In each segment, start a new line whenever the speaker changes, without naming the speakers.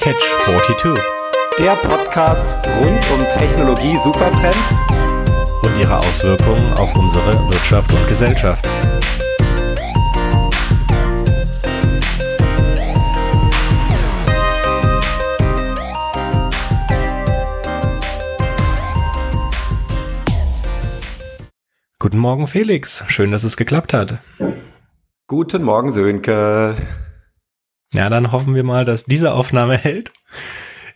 Catch 42
Der Podcast rund um Technologie Supertrends
und ihre Auswirkungen auf unsere Wirtschaft und Gesellschaft. Guten Morgen, Felix. Schön, dass es geklappt hat.
Guten Morgen, Sönke.
Ja, dann hoffen wir mal, dass diese Aufnahme hält.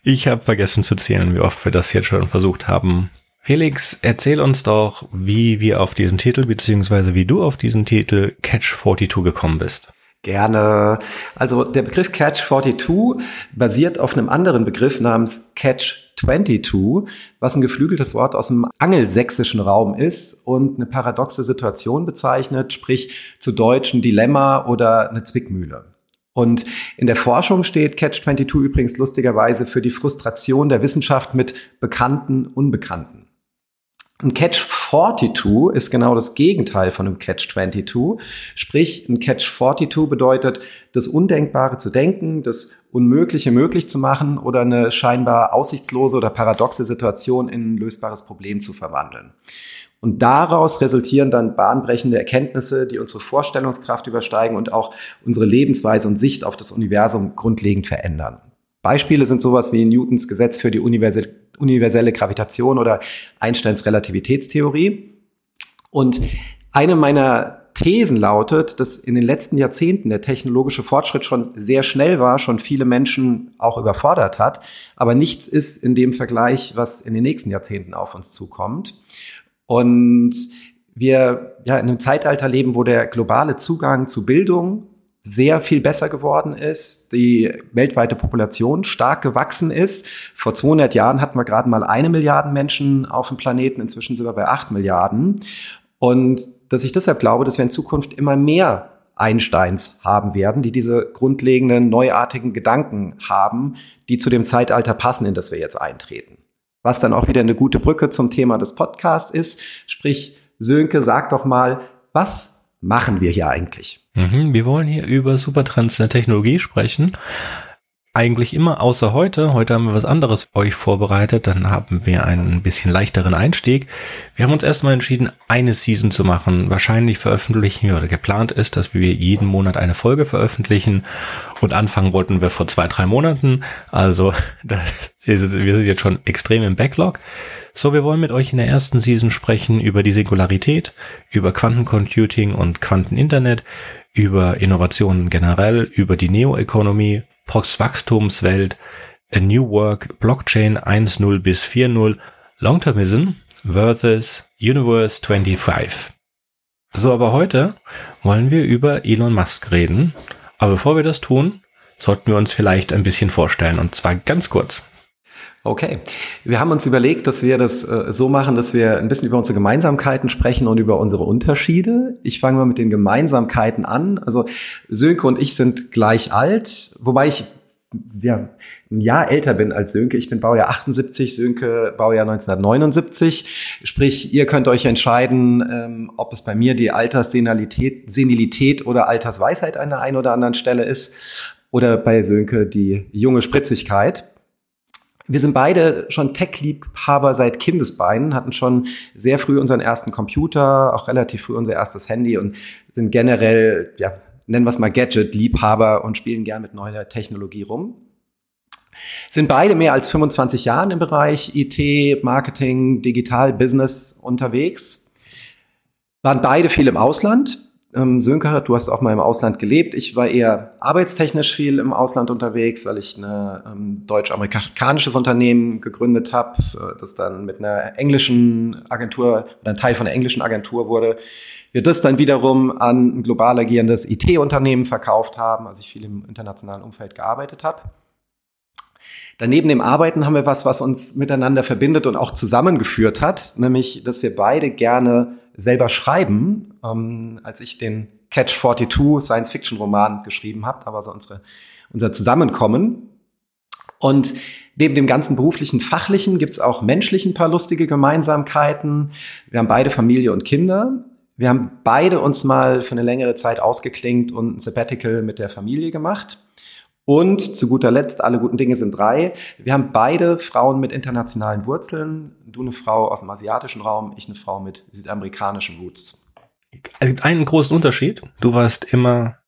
Ich habe vergessen zu zählen, wie oft wir das jetzt schon versucht haben. Felix, erzähl uns doch, wie wir auf diesen Titel, beziehungsweise wie du auf diesen Titel Catch 42 gekommen bist.
Gerne. Also der Begriff Catch 42 basiert auf einem anderen Begriff namens Catch 22, was ein geflügeltes Wort aus dem angelsächsischen Raum ist und eine paradoxe Situation bezeichnet, sprich zu Deutschen Dilemma oder eine Zwickmühle. Und in der Forschung steht Catch 22 übrigens lustigerweise für die Frustration der Wissenschaft mit bekannten Unbekannten. Ein Catch 42 ist genau das Gegenteil von einem Catch 22. Sprich, ein Catch 42 bedeutet, das Undenkbare zu denken, das Unmögliche möglich zu machen oder eine scheinbar aussichtslose oder paradoxe Situation in ein lösbares Problem zu verwandeln. Und daraus resultieren dann bahnbrechende Erkenntnisse, die unsere Vorstellungskraft übersteigen und auch unsere Lebensweise und Sicht auf das Universum grundlegend verändern. Beispiele sind sowas wie Newtons Gesetz für die universelle Gravitation oder Einsteins Relativitätstheorie. Und eine meiner Thesen lautet, dass in den letzten Jahrzehnten der technologische Fortschritt schon sehr schnell war, schon viele Menschen auch überfordert hat, aber nichts ist in dem Vergleich, was in den nächsten Jahrzehnten auf uns zukommt. Und wir ja in einem Zeitalter leben, wo der globale Zugang zu Bildung, sehr viel besser geworden ist, die weltweite Population stark gewachsen ist. Vor 200 Jahren hatten wir gerade mal eine Milliarde Menschen auf dem Planeten, inzwischen sind wir bei acht Milliarden. Und dass ich deshalb glaube, dass wir in Zukunft immer mehr Einsteins haben werden, die diese grundlegenden, neuartigen Gedanken haben, die zu dem Zeitalter passen, in das wir jetzt eintreten. Was dann auch wieder eine gute Brücke zum Thema des Podcasts ist. Sprich, Sönke, sag doch mal, was machen wir hier eigentlich?
Mhm, wir wollen hier über Supertrends in der Technologie sprechen. Eigentlich immer außer heute. Heute haben wir was anderes für euch vorbereitet. Dann haben wir einen bisschen leichteren Einstieg. Wir haben uns erstmal entschieden, eine Season zu machen. Wahrscheinlich veröffentlichen wir oder geplant ist, dass wir jeden Monat eine Folge veröffentlichen. Und anfangen wollten wir vor zwei, drei Monaten. Also das ist, wir sind jetzt schon extrem im Backlog. So, wir wollen mit euch in der ersten Season sprechen über die Singularität, über Quantencomputing und Quanteninternet, über Innovationen generell, über die Neo-Economy, Postwachstumswelt, A New Work, Blockchain 1.0 bis 4.0, Longtermism versus Universe 25. So, aber heute wollen wir über Elon Musk reden. Aber bevor wir das tun, sollten wir uns vielleicht ein bisschen vorstellen und zwar ganz kurz.
Okay. Wir haben uns überlegt, dass wir das äh, so machen, dass wir ein bisschen über unsere Gemeinsamkeiten sprechen und über unsere Unterschiede. Ich fange mal mit den Gemeinsamkeiten an. Also Sönke und ich sind gleich alt, wobei ich ja, ein Jahr älter bin als Sönke. Ich bin Baujahr 78, Sönke Baujahr 1979. Sprich, ihr könnt euch entscheiden, ähm, ob es bei mir die Alterssenilität Senilität oder Altersweisheit an der einen oder anderen Stelle ist oder bei Sönke die junge Spritzigkeit. Wir sind beide schon Tech-Liebhaber seit Kindesbeinen, hatten schon sehr früh unseren ersten Computer, auch relativ früh unser erstes Handy und sind generell, ja, nennen wir es mal Gadget-Liebhaber und spielen gern mit neuer Technologie rum. Sind beide mehr als 25 Jahren im Bereich IT, Marketing, Digital, Business unterwegs. Waren beide viel im Ausland, ähm, Sönke, du hast auch mal im Ausland gelebt. Ich war eher arbeitstechnisch viel im Ausland unterwegs, weil ich ein ähm, deutsch-amerikanisches Unternehmen gegründet habe, äh, das dann mit einer englischen Agentur ein Teil von einer englischen Agentur wurde. Wir das dann wiederum an ein global agierendes IT-Unternehmen verkauft haben, also ich viel im internationalen Umfeld gearbeitet habe. Daneben dem Arbeiten haben wir was, was uns miteinander verbindet und auch zusammengeführt hat, nämlich, dass wir beide gerne selber schreiben. Ähm, als ich den Catch 42 Science-Fiction-Roman geschrieben habe, da war so unsere, unser Zusammenkommen. Und neben dem ganzen beruflichen, fachlichen gibt's auch menschlich ein paar lustige Gemeinsamkeiten. Wir haben beide Familie und Kinder. Wir haben beide uns mal für eine längere Zeit ausgeklingt und ein Sabbatical mit der Familie gemacht. Und zu guter Letzt, alle guten Dinge sind drei. Wir haben beide Frauen mit internationalen Wurzeln. Du eine Frau aus dem asiatischen Raum, ich eine Frau mit südamerikanischen Roots.
Es gibt einen großen Unterschied. Du warst immer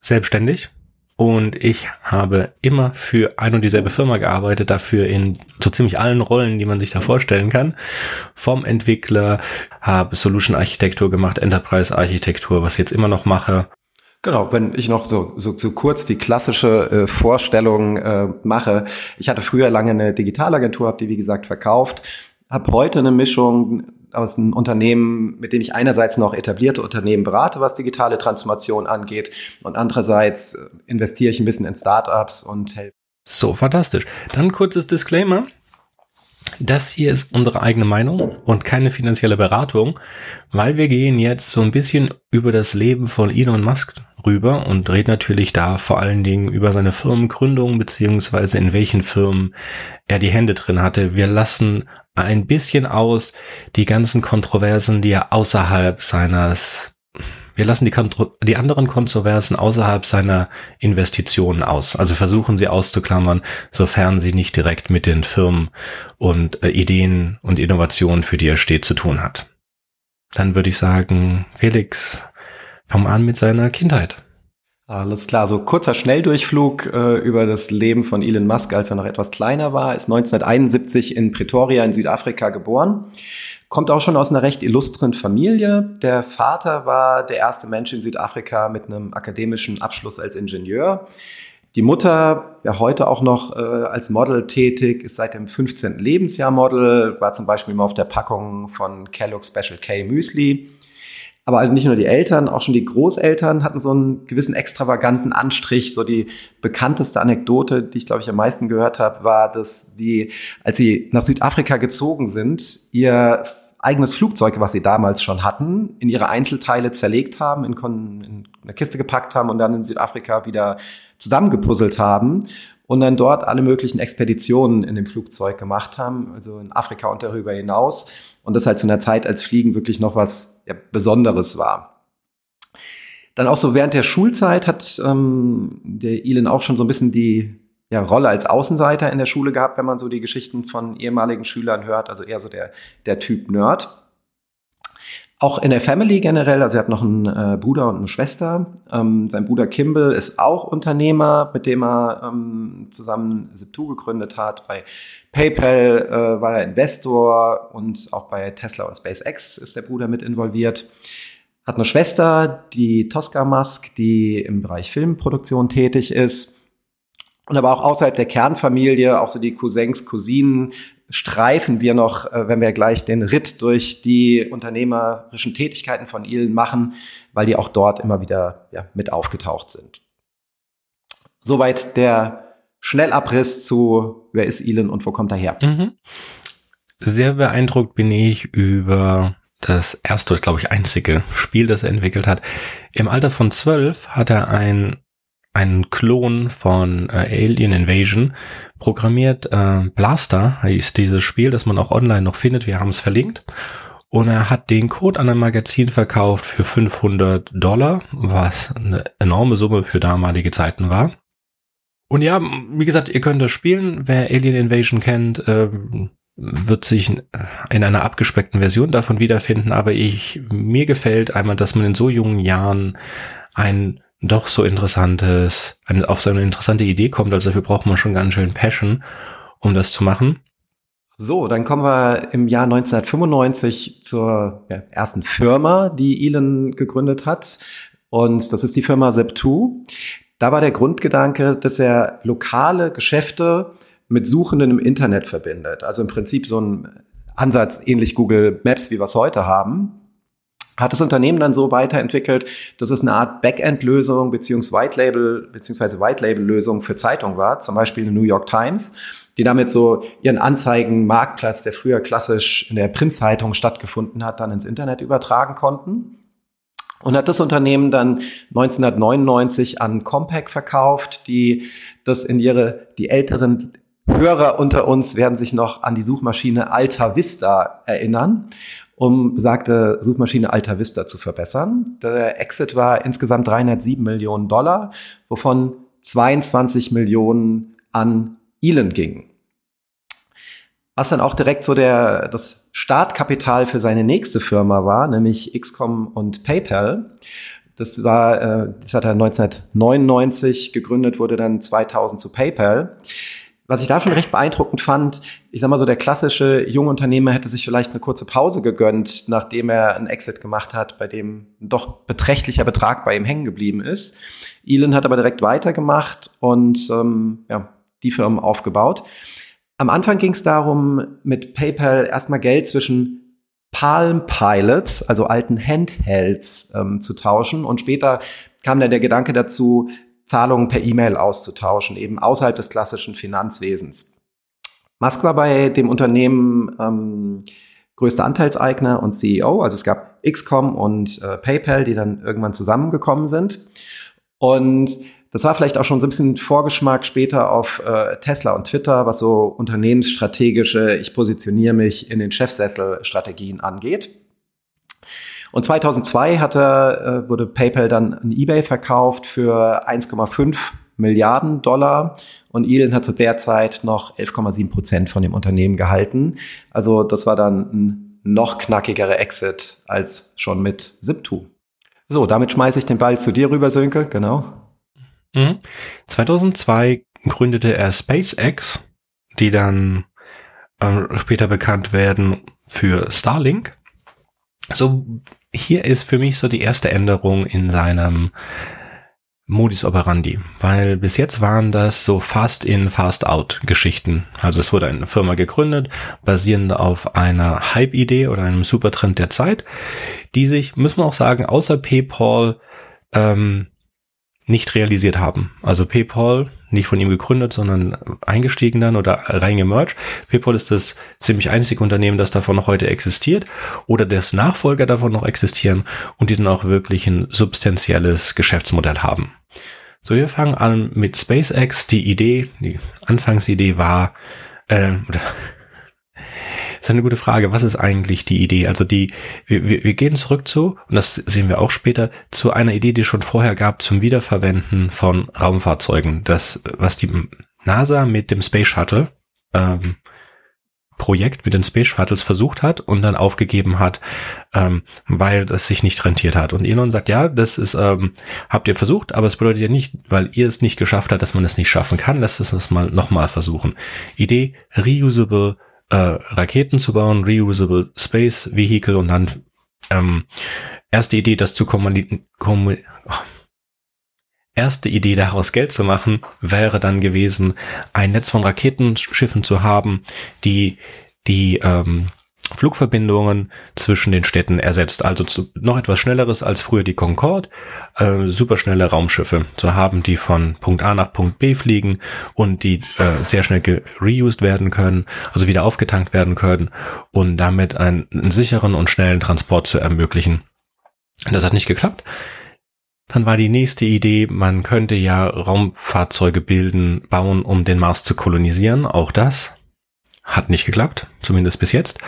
selbstständig und ich habe immer für ein und dieselbe Firma gearbeitet, dafür in so ziemlich allen Rollen, die man sich da vorstellen kann. Vom Entwickler, habe Solution Architektur gemacht, Enterprise Architektur, was ich jetzt immer noch mache.
Genau, wenn ich noch so, so, so kurz die klassische äh, Vorstellung äh, mache. Ich hatte früher lange eine Digitalagentur, habe die wie gesagt verkauft, habe heute eine Mischung aus einem Unternehmen, mit dem ich einerseits noch etablierte Unternehmen berate, was digitale Transformation angeht, und andererseits äh, investiere ich ein bisschen in Startups und helfe.
So, fantastisch. Dann kurzes Disclaimer. Das hier ist unsere eigene Meinung und keine finanzielle Beratung, weil wir gehen jetzt so ein bisschen über das Leben von Elon Musk rüber und reden natürlich da vor allen Dingen über seine Firmengründung beziehungsweise in welchen Firmen er die Hände drin hatte. Wir lassen ein bisschen aus die ganzen Kontroversen, die er außerhalb seines wir lassen die, die anderen Kontroversen außerhalb seiner Investitionen aus. Also versuchen sie auszuklammern, sofern sie nicht direkt mit den Firmen und äh, Ideen und Innovationen, für die er steht, zu tun hat. Dann würde ich sagen, Felix, fang an mit seiner Kindheit.
Alles klar, so kurzer Schnelldurchflug äh, über das Leben von Elon Musk, als er noch etwas kleiner war, ist 1971 in Pretoria in Südafrika geboren. Kommt auch schon aus einer recht illustren Familie. Der Vater war der erste Mensch in Südafrika mit einem akademischen Abschluss als Ingenieur. Die Mutter, ja heute auch noch äh, als Model tätig, ist seit dem 15. Lebensjahr Model, war zum Beispiel mal auf der Packung von Kellogg Special K Müsli. Aber nicht nur die Eltern, auch schon die Großeltern hatten so einen gewissen extravaganten Anstrich. So die bekannteste Anekdote, die ich glaube ich am meisten gehört habe, war, dass die, als sie nach Südafrika gezogen sind, ihr eigenes Flugzeug, was sie damals schon hatten, in ihre Einzelteile zerlegt haben, in, in eine Kiste gepackt haben und dann in Südafrika wieder zusammengepuzzelt haben und dann dort alle möglichen Expeditionen in dem Flugzeug gemacht haben, also in Afrika und darüber hinaus. Und das halt zu einer Zeit, als Fliegen wirklich noch was ja, Besonderes war. Dann auch so während der Schulzeit hat ähm, der Elon auch schon so ein bisschen die ja, Rolle als Außenseiter in der Schule gehabt, wenn man so die Geschichten von ehemaligen Schülern hört, also eher so der, der Typ Nerd. Auch in der Family generell, also er hat noch einen äh, Bruder und eine Schwester. Ähm, sein Bruder Kimball ist auch Unternehmer, mit dem er ähm, zusammen Zip2 gegründet hat. Bei PayPal äh, war er Investor und auch bei Tesla und SpaceX ist der Bruder mit involviert. Hat eine Schwester, die Tosca Musk, die im Bereich Filmproduktion tätig ist. Und aber auch außerhalb der Kernfamilie, auch so die Cousins, Cousinen, streifen wir noch, äh, wenn wir gleich den Ritt durch die unternehmerischen Tätigkeiten von Elon machen, weil die auch dort immer wieder ja, mit aufgetaucht sind. Soweit der Schnellabriss zu, wer ist Elon und wo kommt er her? Mhm.
Sehr beeindruckt bin ich über das erste, glaube ich, einzige Spiel, das er entwickelt hat. Im Alter von zwölf hat er ein einen Klon von äh, Alien Invasion programmiert. Äh, Blaster heißt dieses Spiel, das man auch online noch findet. Wir haben es verlinkt. Und er hat den Code an ein Magazin verkauft für 500 Dollar, was eine enorme Summe für damalige Zeiten war. Und ja, wie gesagt, ihr könnt das spielen. Wer Alien Invasion kennt, äh, wird sich in einer abgespeckten Version davon wiederfinden. Aber ich, mir gefällt einmal, dass man in so jungen Jahren ein doch so interessantes, auf so eine interessante Idee kommt. Also dafür braucht man schon ganz schön Passion, um das zu machen.
So, dann kommen wir im Jahr 1995 zur ja, ersten Firma, die Elon gegründet hat. Und das ist die Firma Zep2. Da war der Grundgedanke, dass er lokale Geschäfte mit Suchenden im Internet verbindet. Also im Prinzip so ein Ansatz ähnlich Google Maps, wie wir es heute haben hat das Unternehmen dann so weiterentwickelt, dass es eine Art Backend-Lösung beziehungsweise White Label beziehungsweise White Label Lösung für Zeitung war, zum Beispiel eine New York Times, die damit so ihren Anzeigen-Marktplatz, der früher klassisch in der Printzeitung stattgefunden hat, dann ins Internet übertragen konnten. Und hat das Unternehmen dann 1999 an Compaq verkauft, die das in ihre, die älteren Hörer unter uns werden sich noch an die Suchmaschine Alta Vista erinnern um besagte Suchmaschine Alta Vista zu verbessern. Der Exit war insgesamt 307 Millionen Dollar, wovon 22 Millionen an Elon ging. Was dann auch direkt so der, das Startkapital für seine nächste Firma war, nämlich XCOM und PayPal. Das war, äh, das hat er 1999 gegründet, wurde dann 2000 zu PayPal. Was ich da schon recht beeindruckend fand, ich sag mal so, der klassische Jungunternehmer hätte sich vielleicht eine kurze Pause gegönnt, nachdem er einen Exit gemacht hat, bei dem ein doch beträchtlicher Betrag bei ihm hängen geblieben ist. Elon hat aber direkt weitergemacht und ähm, ja, die Firmen aufgebaut. Am Anfang ging es darum, mit PayPal erstmal Geld zwischen Palm Pilots, also alten Handhelds, ähm, zu tauschen. Und später kam dann der Gedanke dazu, Zahlungen per E-Mail auszutauschen, eben außerhalb des klassischen Finanzwesens. Musk war bei dem Unternehmen ähm, größter Anteilseigner und CEO. Also es gab XCOM und äh, PayPal, die dann irgendwann zusammengekommen sind. Und das war vielleicht auch schon so ein bisschen Vorgeschmack später auf äh, Tesla und Twitter, was so unternehmensstrategische, ich positioniere mich in den Chefsessel-Strategien angeht. Und 2002 hatte, äh, wurde PayPal dann an eBay verkauft für 1,5 Milliarden Dollar und Elon hat zu der Zeit noch 11,7 Prozent von dem Unternehmen gehalten. Also das war dann ein noch knackigerer Exit als schon mit Zip2. So, damit schmeiße ich den Ball zu dir rüber, Sönke, genau.
Mhm. 2002 gründete er SpaceX, die dann äh, später bekannt werden für Starlink. So hier ist für mich so die erste Änderung in seinem Modus operandi, weil bis jetzt waren das so fast in, fast out Geschichten. Also es wurde eine Firma gegründet, basierend auf einer Hype-Idee oder einem Supertrend der Zeit, die sich, müssen wir auch sagen, außer PayPal ähm, nicht realisiert haben. Also PayPal, nicht von ihm gegründet, sondern eingestiegen dann oder reingemerged. PayPal ist das ziemlich einzige Unternehmen, das davon noch heute existiert oder das Nachfolger davon noch existieren und die dann auch wirklich ein substanzielles Geschäftsmodell haben. So, wir fangen an mit SpaceX. Die Idee, die Anfangsidee war, äh, oder ist eine gute Frage. Was ist eigentlich die Idee? Also die, wir, wir gehen zurück zu, und das sehen wir auch später, zu einer Idee, die es schon vorher gab zum Wiederverwenden von Raumfahrzeugen. Das, was die NASA mit dem Space Shuttle ähm, Projekt mit den Space Shuttles versucht hat und dann aufgegeben hat, ähm, weil das sich nicht rentiert hat. Und Elon sagt, ja, das ist, ähm, habt ihr versucht, aber es bedeutet ja nicht, weil ihr es nicht geschafft habt, dass man es nicht schaffen kann. Lasst es uns mal nochmal versuchen. Idee, reusable äh, Raketen zu bauen, Reusable Space Vehicle und dann ähm, erste Idee, das zu kommunizieren. Kommu oh. Erste Idee daraus Geld zu machen, wäre dann gewesen, ein Netz von Raketenschiffen zu haben, die die ähm, Flugverbindungen zwischen den Städten ersetzt. Also zu, noch etwas Schnelleres als früher die Concorde, äh, superschnelle Raumschiffe zu haben, die von Punkt A nach Punkt B fliegen und die äh, sehr schnell reused werden können, also wieder aufgetankt werden können und damit einen, einen sicheren und schnellen Transport zu ermöglichen. Das hat nicht geklappt. Dann war die nächste Idee, man könnte ja Raumfahrzeuge bilden, bauen, um den Mars zu kolonisieren. Auch das hat nicht geklappt, zumindest bis jetzt.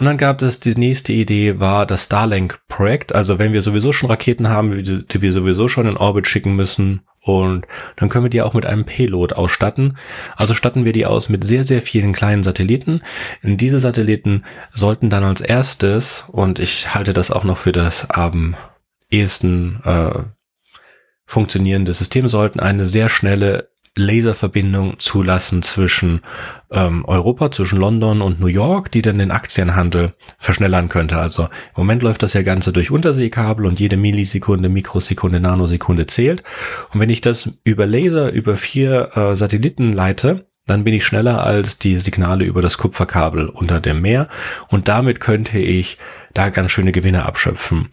Und dann gab es die nächste Idee, war das Starlink-Projekt. Also wenn wir sowieso schon Raketen haben, die wir sowieso schon in Orbit schicken müssen, und dann können wir die auch mit einem Payload ausstatten. Also statten wir die aus mit sehr, sehr vielen kleinen Satelliten. Und diese Satelliten sollten dann als erstes, und ich halte das auch noch für das am ehesten äh, funktionierende System, sollten eine sehr schnelle Laserverbindung zulassen zwischen ähm, Europa, zwischen London und New York, die dann den Aktienhandel verschnellern könnte. Also im Moment läuft das ja Ganze durch Unterseekabel und jede Millisekunde, Mikrosekunde, Nanosekunde zählt. Und wenn ich das über Laser über vier äh, Satelliten leite, dann bin ich schneller als die Signale über das Kupferkabel unter dem Meer und damit könnte ich da ganz schöne Gewinne abschöpfen.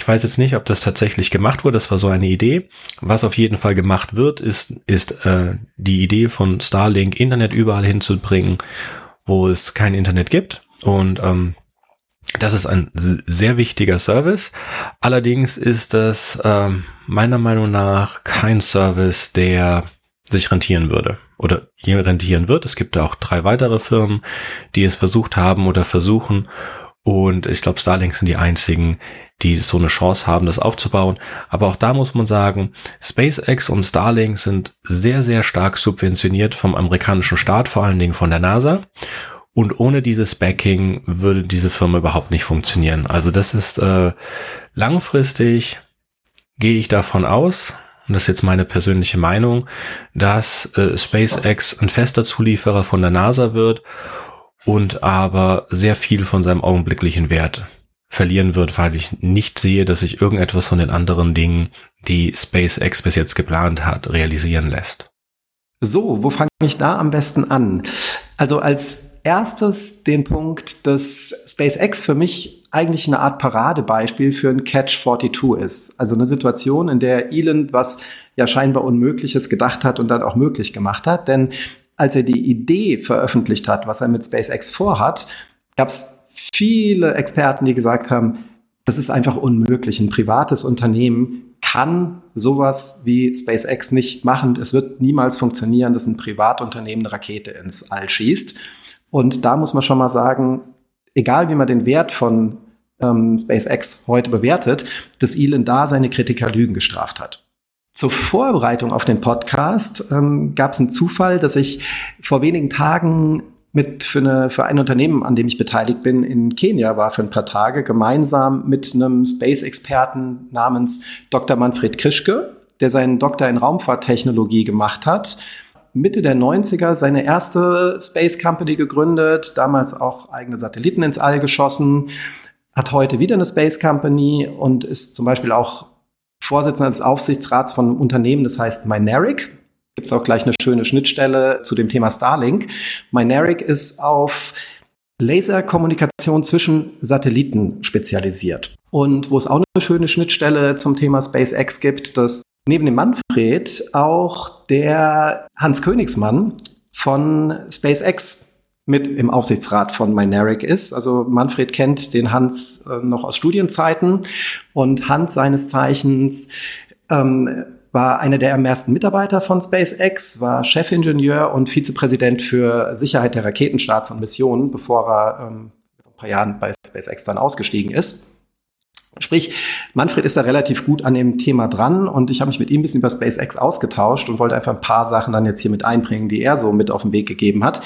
Ich weiß jetzt nicht, ob das tatsächlich gemacht wurde. Das war so eine Idee. Was auf jeden Fall gemacht wird, ist, ist äh, die Idee von Starlink, Internet überall hinzubringen, wo es kein Internet gibt. Und ähm, das ist ein sehr wichtiger Service. Allerdings ist das äh, meiner Meinung nach kein Service, der sich rentieren würde oder je rentieren wird. Es gibt auch drei weitere Firmen, die es versucht haben oder versuchen Und ich glaube, Starlink sind die einzigen, die so eine Chance haben, das aufzubauen. Aber auch da muss man sagen, SpaceX und Starlink sind sehr, sehr stark subventioniert vom amerikanischen Staat, vor allen Dingen von der NASA. Und ohne dieses Backing würde diese Firma überhaupt nicht funktionieren. Also das ist äh, langfristig, gehe ich davon aus, und das ist jetzt meine persönliche Meinung, dass äh, SpaceX ein fester Zulieferer von der NASA wird und aber sehr viel von seinem augenblicklichen Wert verlieren wird, weil ich nicht sehe, dass sich irgendetwas von den anderen Dingen, die SpaceX bis jetzt geplant hat, realisieren lässt.
So, wo fange ich da am besten an? Also als erstes den Punkt, dass SpaceX für mich eigentlich eine Art Paradebeispiel für ein Catch-42 ist. Also eine Situation, in der Elon was ja scheinbar Unmögliches gedacht hat und dann auch möglich gemacht hat. Denn als er die Idee veröffentlicht hat, was er mit SpaceX vorhat, gab es viele Experten, die gesagt haben, das ist einfach unmöglich. Ein privates Unternehmen kann sowas wie SpaceX nicht machen. Es wird niemals funktionieren, dass ein Privatunternehmen eine Rakete ins All schießt. Und da muss man schon mal sagen, egal wie man den Wert von ähm, SpaceX heute bewertet, dass Elon da seine Kritiker Lügen gestraft hat. Zur Vorbereitung auf den Podcast ähm, gab es einen Zufall, dass ich vor wenigen Tagen mit für, eine, für ein Unternehmen, an dem ich beteiligt bin, in Kenia war für ein paar Tage, gemeinsam mit einem Space-Experten namens Dr. Manfred Krischke, der seinen Doktor in Raumfahrttechnologie gemacht hat. Mitte der 90er seine erste Space Company gegründet, damals auch eigene Satelliten ins All geschossen, hat heute wieder eine Space Company und ist zum Beispiel auch Vorsitzender des Aufsichtsrats von einem Unternehmen, das heißt Mynaric. Gibt es auch gleich eine schöne Schnittstelle zu dem Thema Starlink. Mynaric ist auf Laserkommunikation zwischen Satelliten spezialisiert. Und wo es auch eine schöne Schnittstelle zum Thema SpaceX gibt, dass neben dem Manfred auch der Hans Königsmann von SpaceX mit im Aufsichtsrat von Mynaric ist. Also Manfred kennt den Hans äh, noch aus Studienzeiten und Hans seines Zeichens ähm, war einer der ersten Mitarbeiter von SpaceX, war Chefingenieur und Vizepräsident für Sicherheit der Raketenstarts und Missionen, bevor er ähm, ein paar Jahren bei SpaceX dann ausgestiegen ist. Sprich, Manfred ist da relativ gut an dem Thema dran und ich habe mich mit ihm ein bisschen über SpaceX ausgetauscht und wollte einfach ein paar Sachen dann jetzt hier mit einbringen, die er so mit auf den Weg gegeben hat.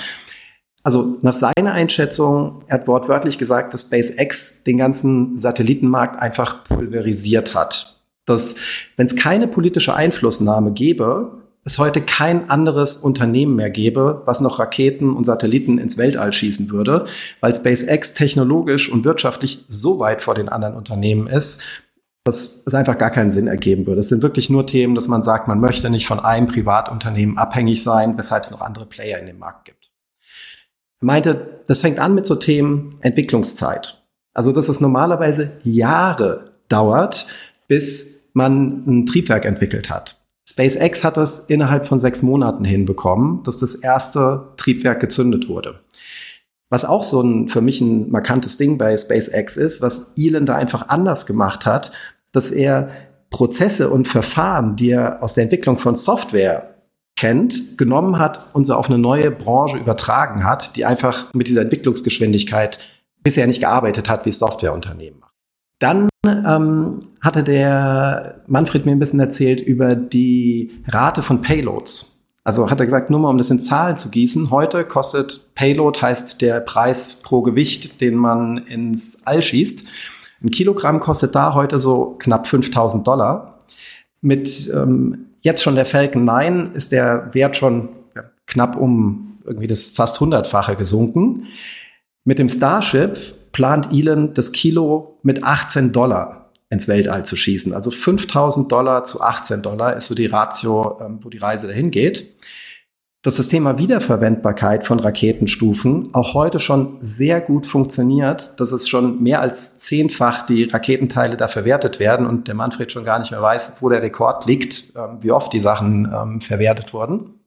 Also nach seiner Einschätzung, er hat wortwörtlich gesagt, dass SpaceX den ganzen Satellitenmarkt einfach pulverisiert hat. Dass, wenn es keine politische Einflussnahme gäbe, es heute kein anderes Unternehmen mehr gäbe, was noch Raketen und Satelliten ins Weltall schießen würde, weil SpaceX technologisch und wirtschaftlich so weit vor den anderen Unternehmen ist, dass es einfach gar keinen Sinn ergeben würde. Es sind wirklich nur Themen, dass man sagt, man möchte nicht von einem Privatunternehmen abhängig sein, weshalb es noch andere Player in dem Markt gibt meinte, das fängt an mit so Themen Entwicklungszeit. Also, dass es normalerweise Jahre dauert, bis man ein Triebwerk entwickelt hat. SpaceX hat das innerhalb von sechs Monaten hinbekommen, dass das erste Triebwerk gezündet wurde. Was auch so ein, für mich ein markantes Ding bei SpaceX ist, was Elon da einfach anders gemacht hat, dass er Prozesse und Verfahren, die er aus der Entwicklung von Software kennt, genommen hat und so auf eine neue Branche übertragen hat, die einfach mit dieser Entwicklungsgeschwindigkeit bisher nicht gearbeitet hat, wie Softwareunternehmen. Dann ähm, hatte der Manfred mir ein bisschen erzählt über die Rate von Payloads. Also hat er gesagt, nur mal um das in Zahlen zu gießen, heute kostet Payload, heißt der Preis pro Gewicht, den man ins All schießt. Ein Kilogramm kostet da heute so knapp 5000 Dollar. Mit ähm, Jetzt schon der Falcon 9 ist der Wert schon knapp um irgendwie das fast hundertfache gesunken. Mit dem Starship plant Elon das Kilo mit 18 Dollar ins Weltall zu schießen. Also 5000 Dollar zu 18 Dollar ist so die Ratio, ähm, wo die Reise dahin geht dass das Thema Wiederverwendbarkeit von Raketenstufen auch heute schon sehr gut funktioniert, dass es schon mehr als zehnfach die Raketenteile da verwertet werden und der Manfred schon gar nicht mehr weiß, wo der Rekord liegt, ähm, wie oft die Sachen ähm, verwertet wurden.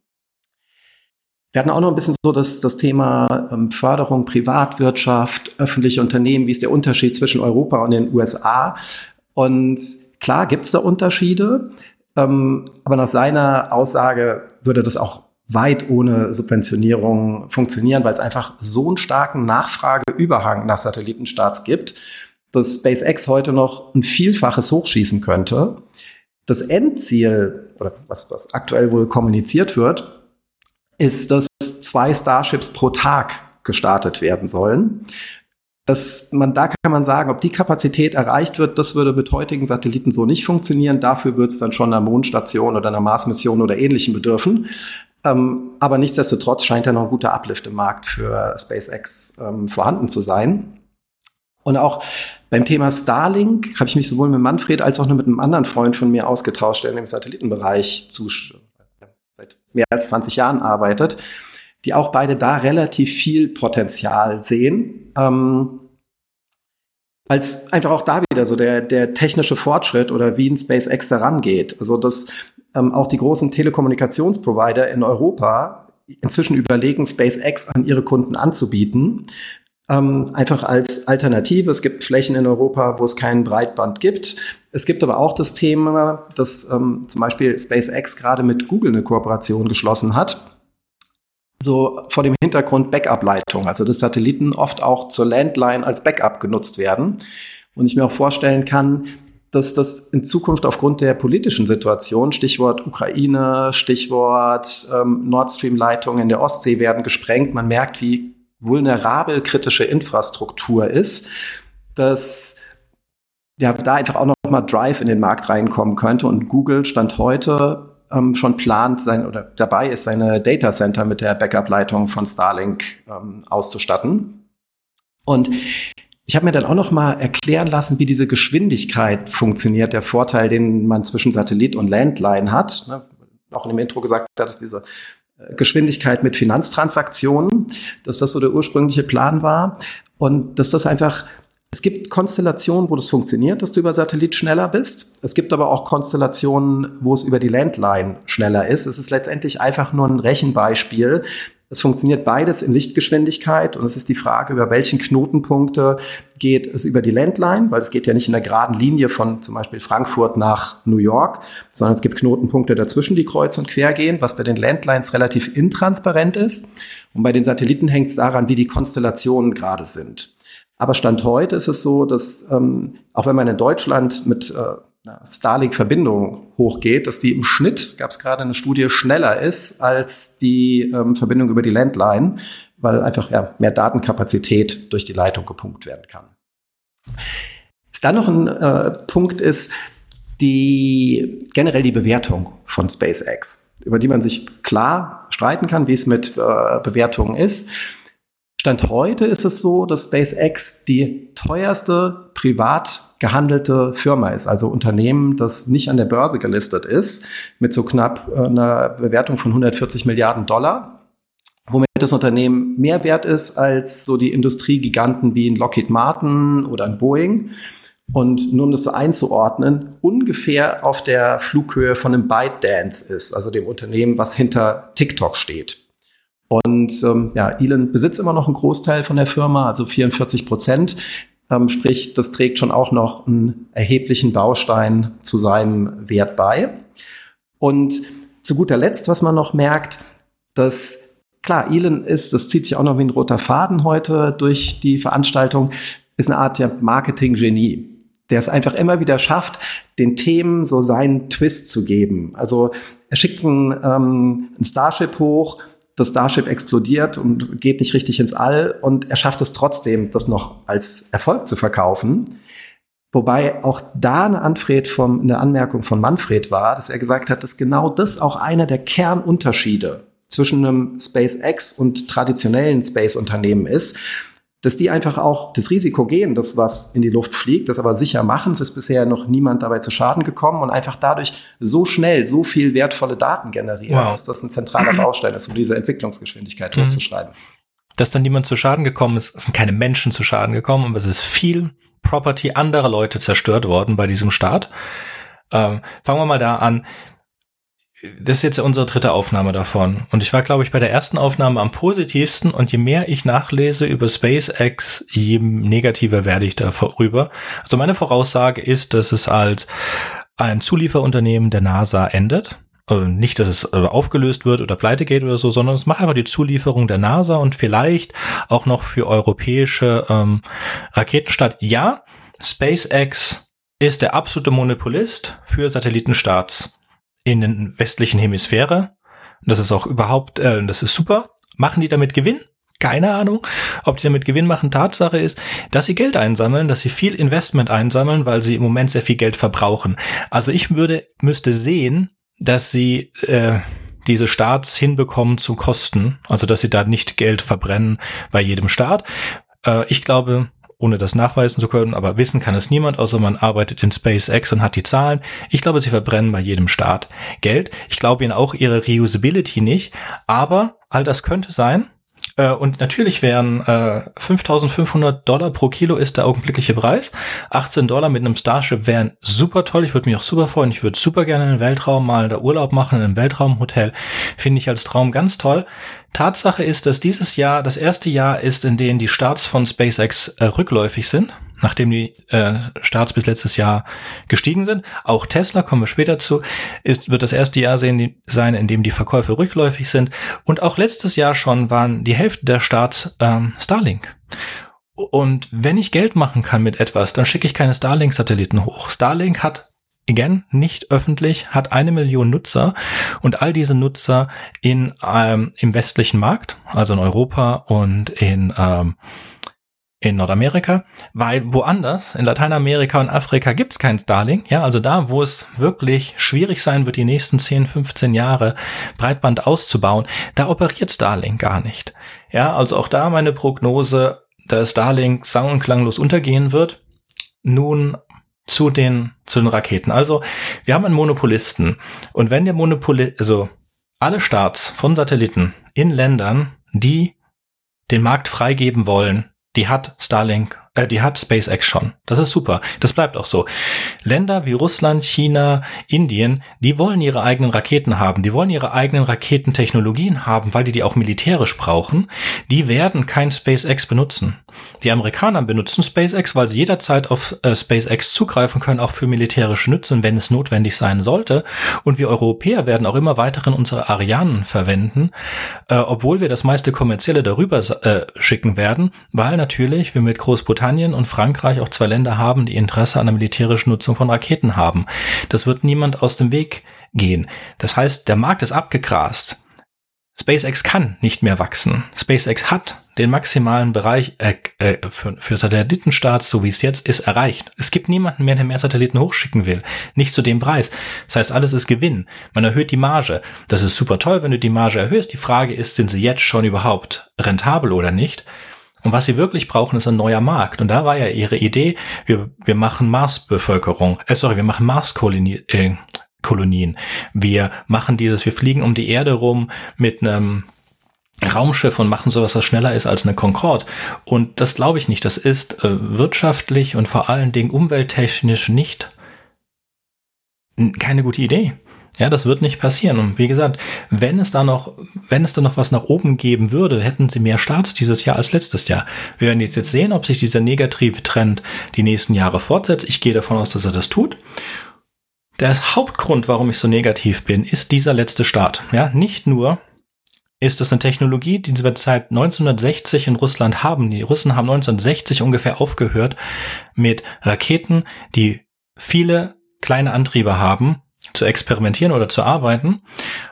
Wir hatten auch noch ein bisschen so das, das Thema ähm, Förderung, Privatwirtschaft, öffentliche Unternehmen, wie ist der Unterschied zwischen Europa und den USA? Und klar gibt es da Unterschiede, aber nach seiner Aussage würde das auch weit ohne Subventionierung funktionieren, weil es einfach so einen starken Nachfrageüberhang nach Satellitenstarts gibt, dass SpaceX heute noch ein Vielfaches hochschießen könnte. Das Endziel, oder was, was aktuell wohl kommuniziert wird, ist, dass zwei Starships pro Tag gestartet werden sollen. Das, man, da kann man sagen, ob die Kapazität erreicht wird, das würde mit heutigen Satelliten so nicht funktionieren. Dafür wird es dann schon einer Mondstation oder einer Mars-Mission oder ähnlichem bedürfen. Ähm, aber nichtsdestotrotz scheint ja noch ein guter Uplift im Markt für SpaceX ähm, vorhanden zu sein. Und auch beim Thema Starlink habe ich mich sowohl mit Manfred als auch mit einem anderen Freund von mir ausgetauscht, der in dem Satellitenbereich zu, seit mehr als 20 Jahren arbeitet, die auch beide da relativ viel Potenzial sehen. Ähm, als einfach auch da wieder so der, der technische Fortschritt oder wie ein SpaceX daran geht. Also dass ähm, auch die großen Telekommunikationsprovider in Europa inzwischen überlegen, SpaceX an ihre Kunden anzubieten. Ähm, einfach als Alternative. Es gibt Flächen in Europa, wo es keinen Breitband gibt. Es gibt aber auch das Thema, dass ähm, zum Beispiel SpaceX gerade mit Google eine Kooperation geschlossen hat. So vor dem Hintergrund Backup-Leitung, also dass Satelliten oft auch zur Landline als Backup genutzt werden. Und ich mir auch vorstellen kann, dass das in Zukunft aufgrund der politischen Situation, Stichwort Ukraine, Stichwort ähm, Nord Stream-Leitungen in der Ostsee werden gesprengt. Man merkt, wie vulnerabel kritische Infrastruktur ist, dass ja, da einfach auch noch mal Drive in den Markt reinkommen könnte. Und Google stand heute ähm, schon plant, sein oder dabei ist, seine Data Center mit der Backup-Leitung von Starlink ähm, auszustatten. Und ich habe mir dann auch noch mal erklären lassen, wie diese Geschwindigkeit funktioniert, der Vorteil, den man zwischen Satellit und Landline hat. Ne? Auch in dem Intro gesagt dass diese Geschwindigkeit mit Finanztransaktionen, dass das so der ursprüngliche Plan war und dass das einfach es gibt Konstellationen, wo das funktioniert, dass du über Satellit schneller bist. Es gibt aber auch Konstellationen, wo es über die Landline schneller ist. Es ist letztendlich einfach nur ein Rechenbeispiel. Es funktioniert beides in Lichtgeschwindigkeit und es ist die Frage, über welchen Knotenpunkte geht es über die Landline, weil es geht ja nicht in der geraden Linie von zum Beispiel Frankfurt nach New York, sondern es gibt Knotenpunkte dazwischen, die kreuz und quer gehen, was bei den Landlines relativ intransparent ist. Und bei den Satelliten hängt es daran, wie die Konstellationen gerade sind. Aber Stand heute ist es so, dass ähm, auch wenn man in Deutschland mit äh, Starlink-Verbindung hochgeht, dass die im Schnitt, gab es gerade eine Studie, schneller ist als die ähm, Verbindung über die Landline, weil einfach ja, mehr Datenkapazität durch die Leitung gepumpt werden kann. Was dann noch ein äh, Punkt ist, die generell die Bewertung von SpaceX, über die man sich klar streiten kann, wie es mit äh, Bewertungen ist. Stand heute ist es so, dass SpaceX die teuerste privat gehandelte Firma ist, also Unternehmen, das nicht an der Börse gelistet ist, mit so knapp äh, einer Bewertung von 140 Milliarden Dollar, womit das Unternehmen mehr wert ist als so die Industriegiganten wie ein Lockheed Martin oder ein Boeing. Und nur um das so einzuordnen, ungefähr auf der Flughöhe von einem ByteDance ist, also dem Unternehmen, was hinter TikTok steht. Und ähm, ja, Elon besitzt immer noch einen Großteil von der Firma, also 44 Prozent. Ähm, sprich, das trägt schon auch noch einen erheblichen Baustein zu seinem Wert bei. Und zu guter Letzt, was man noch merkt, dass klar, Elon ist, das zieht sich auch noch wie ein roter Faden heute durch die Veranstaltung, ist eine Art ja, Marketing-Genie der es einfach immer wieder schafft, den Themen so seinen Twist zu geben. Also er schickt ein, ähm, ein Starship hoch, das Starship explodiert und geht nicht richtig ins All und er schafft es trotzdem, das noch als Erfolg zu verkaufen. Wobei auch da eine, Anfred vom, eine Anmerkung von Manfred war, dass er gesagt hat, dass genau das auch einer der Kernunterschiede zwischen einem SpaceX und traditionellen Space-Unternehmen ist, dass die einfach auch das Risiko gehen, dass was in die Luft fliegt, das aber sicher machen. Es ist bisher noch niemand dabei zu Schaden gekommen und einfach dadurch so schnell so viel wertvolle Daten generieren, wow. dass das ein zentraler Baustein ist, um diese Entwicklungsgeschwindigkeit mhm. hochzuschreiben.
Dass dann niemand zu Schaden gekommen ist, es sind keine Menschen zu Schaden gekommen, aber es ist viel Property anderer Leute zerstört worden bei diesem Start. Ähm, fangen wir mal da an das ist jetzt unsere dritte Aufnahme davon. Und ich war, glaube ich, bei der ersten Aufnahme am positivsten. Und je mehr ich nachlese über SpaceX, je negativer werde ich darüber. Also meine Voraussage ist, dass es als ein Zulieferunternehmen der NASA endet. Also nicht, dass es äh, aufgelöst wird oder pleite geht oder so, sondern es macht einfach die Zulieferung der NASA und vielleicht auch noch für europäische ähm, Raketenstart. Ja, SpaceX ist der absolute Monopolist für Satellitenstarts in den westlichen Hemisphäre. Das ist auch überhaupt, äh, das ist super. Machen die damit Gewinn? Keine Ahnung, ob die damit Gewinn machen. Tatsache ist, dass sie Geld einsammeln, dass sie viel Investment einsammeln, weil sie im Moment sehr viel Geld verbrauchen. Also ich würde, müsste sehen, dass sie äh, diese Starts hinbekommen zu kosten, also dass sie da nicht Geld verbrennen bei jedem Start. Äh, ich glaube, ohne das nachweisen zu können, aber wissen kann es niemand, außer man arbeitet in SpaceX und hat die Zahlen. Ich glaube, sie verbrennen bei jedem Start Geld. Ich glaube ihnen auch ihre Reusability nicht, aber all das könnte sein. Äh, und natürlich wären äh, 5.500 Dollar pro Kilo ist der augenblickliche Preis. 18 Dollar mit einem Starship wären super toll. Ich würde mich auch super freuen. Ich würde super gerne in den Weltraum mal da Urlaub machen, in einem Weltraumhotel. Finde ich als Traum ganz toll. Tatsache ist, dass dieses Jahr das erste Jahr ist, in dem die Starts von SpaceX äh, rückläufig sind nachdem die äh, Starts bis letztes Jahr gestiegen sind. Auch Tesla, kommen wir später zu, ist, wird das erste Jahr sehen, sein, in dem die Verkäufe rückläufig sind. Und auch letztes Jahr schon waren die Hälfte der Starts ähm, Starlink. Und wenn ich Geld machen kann mit etwas, dann schicke ich keine Starlink-Satelliten hoch. Starlink hat again, nicht öffentlich, hat eine Million Nutzer und all diese Nutzer in ähm, im westlichen Markt, also in Europa und in ähm, in Nordamerika, weil woanders, in Lateinamerika und Afrika gibt's kein Starlink. Ja, also da, wo es wirklich schwierig sein wird, die nächsten 10, 15 Jahre Breitband auszubauen, da operiert Starlink gar nicht. Ja, also auch da meine Prognose, dass Starlink sang- und klanglos untergehen wird. Nun zu den, zu den Raketen. Also, wir haben einen Monopolisten. Und wenn der Monopolist, also alle Starts von Satelliten in Ländern, die den Markt freigeben wollen, die hat Starlink, äh, die hat SpaceX schon. Das ist super. Das bleibt auch so. Länder wie Russland, China, Indien, die wollen ihre eigenen Raketen haben. Die wollen ihre eigenen Raketentechnologien haben, weil die die auch militärisch brauchen. Die werden kein SpaceX benutzen. Die Amerikaner benutzen SpaceX, weil sie jederzeit auf äh, SpaceX zugreifen können, auch für militärische Nutzen, wenn es notwendig sein sollte. Und wir Europäer werden auch immer weiterhin unsere Arianen verwenden, äh, obwohl wir das meiste kommerzielle darüber äh, schicken werden, weil natürlich wir mit Großbritannien und Frankreich auch zwei Länder haben, die Interesse an der militärischen Nutzung von Raketen haben. Das wird niemand aus dem Weg gehen. Das heißt, der Markt ist abgegrast. SpaceX kann nicht mehr wachsen. SpaceX hat den maximalen Bereich äh, äh, für, für Satellitenstarts, so wie es jetzt ist, erreicht. Es gibt niemanden mehr, der mehr Satelliten hochschicken will. Nicht zu dem Preis. Das heißt, alles ist Gewinn. Man erhöht die Marge. Das ist super toll, wenn du die Marge erhöhst. Die Frage ist, sind sie jetzt schon überhaupt rentabel oder nicht? Und was sie wirklich brauchen, ist ein neuer Markt. Und da war ja ihre Idee, wir, wir machen Marsbevölkerung, äh, sorry, wir machen Marskolonie, äh, Kolonien. Wir machen dieses, wir fliegen um die Erde rum mit einem Raumschiff und machen sowas, was schneller ist als eine Concorde. Und das glaube ich nicht. Das ist äh, wirtschaftlich und vor allen Dingen umwelttechnisch nicht keine gute Idee. Ja, das wird nicht passieren. Und wie gesagt, wenn es da noch, wenn es da noch was nach oben geben würde, hätten sie mehr Starts dieses Jahr als letztes Jahr. Wir werden jetzt, jetzt sehen, ob sich dieser negative Trend die nächsten Jahre fortsetzt. Ich gehe davon aus, dass er das tut. Der Hauptgrund, warum ich so negativ bin, ist dieser letzte Start. Ja, nicht nur ist das eine Technologie, die wir seit 1960 in Russland haben. Die Russen haben 1960 ungefähr aufgehört mit Raketen, die viele kleine Antriebe haben, zu experimentieren oder zu arbeiten.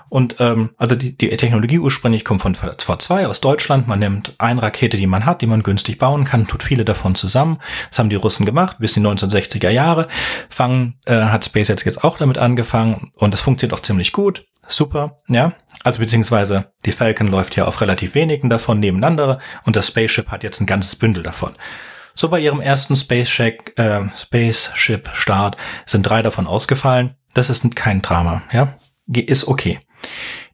Und ähm, also die, die Technologie ursprünglich kommt von V2 aus Deutschland. Man nimmt eine Rakete, die man hat, die man günstig bauen kann, tut viele davon zusammen. Das haben die Russen gemacht bis in die 1960er Jahre. Fangen äh, hat SpaceX jetzt auch damit angefangen und das funktioniert auch ziemlich gut. Super, ja. Also beziehungsweise die Falcon läuft ja auf relativ wenigen davon nebeneinander und das Spaceship hat jetzt ein ganzes Bündel davon. So bei ihrem ersten Spaceship, äh, Spaceship sind drei davon ausgefallen. Das ist kein Drama, ja. Ist okay.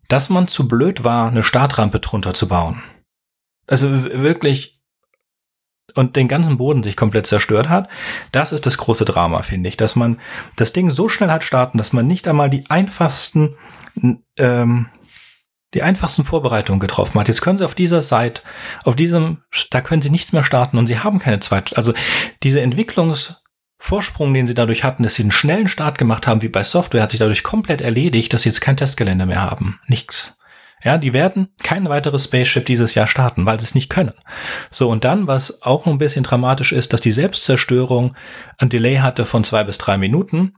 Dass man zu blöd war, eine Startrampe drunter zu bauen. Also wirklich und den ganzen Boden sich komplett zerstört hat, das ist das große Drama, finde ich. Dass man das Ding so schnell hat starten, dass man nicht einmal die einfachsten ähm, die einfachsten Vorbereitungen getroffen hat. Jetzt können Sie auf dieser Seite, auf diesem, da können Sie nichts mehr starten und Sie haben keine zweite, also diese Entwicklungs Vorsprung, den sie dadurch hatten, dass sie einen schnellen Start gemacht haben, wie bei Software, hat sich dadurch komplett erledigt, dass sie jetzt kein Testgelände mehr haben. Nichts. Ja, die werden kein weiteres Spaceship dieses Jahr starten, weil sie es nicht können. So, und dann, was auch ein bisschen dramatisch ist, dass die Selbstzerstörung ein Delay hatte von zwei bis drei Minuten.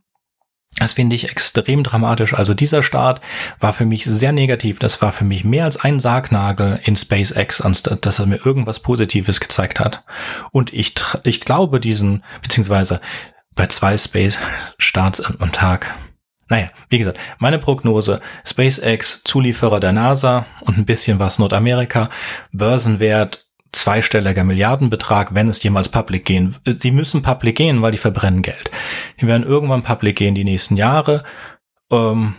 Das finde ich extrem dramatisch. Also dieser Start war für mich sehr negativ. Das war für mich mehr als ein Sargnagel in SpaceX, anstatt dass er mir irgendwas Positives gezeigt hat. Und ich, ich glaube diesen, beziehungsweise bei zwei Space-Starts am Tag naja, wie gesagt, meine Prognose, SpaceX, Zulieferer der NASA und ein bisschen was Nordamerika, Börsenwert zweistelliger Milliardenbetrag, wenn es jemals public gehen. Die müssen public gehen, weil die verbrennen Geld. Die werden irgendwann public gehen die nächsten Jahre. Ähm,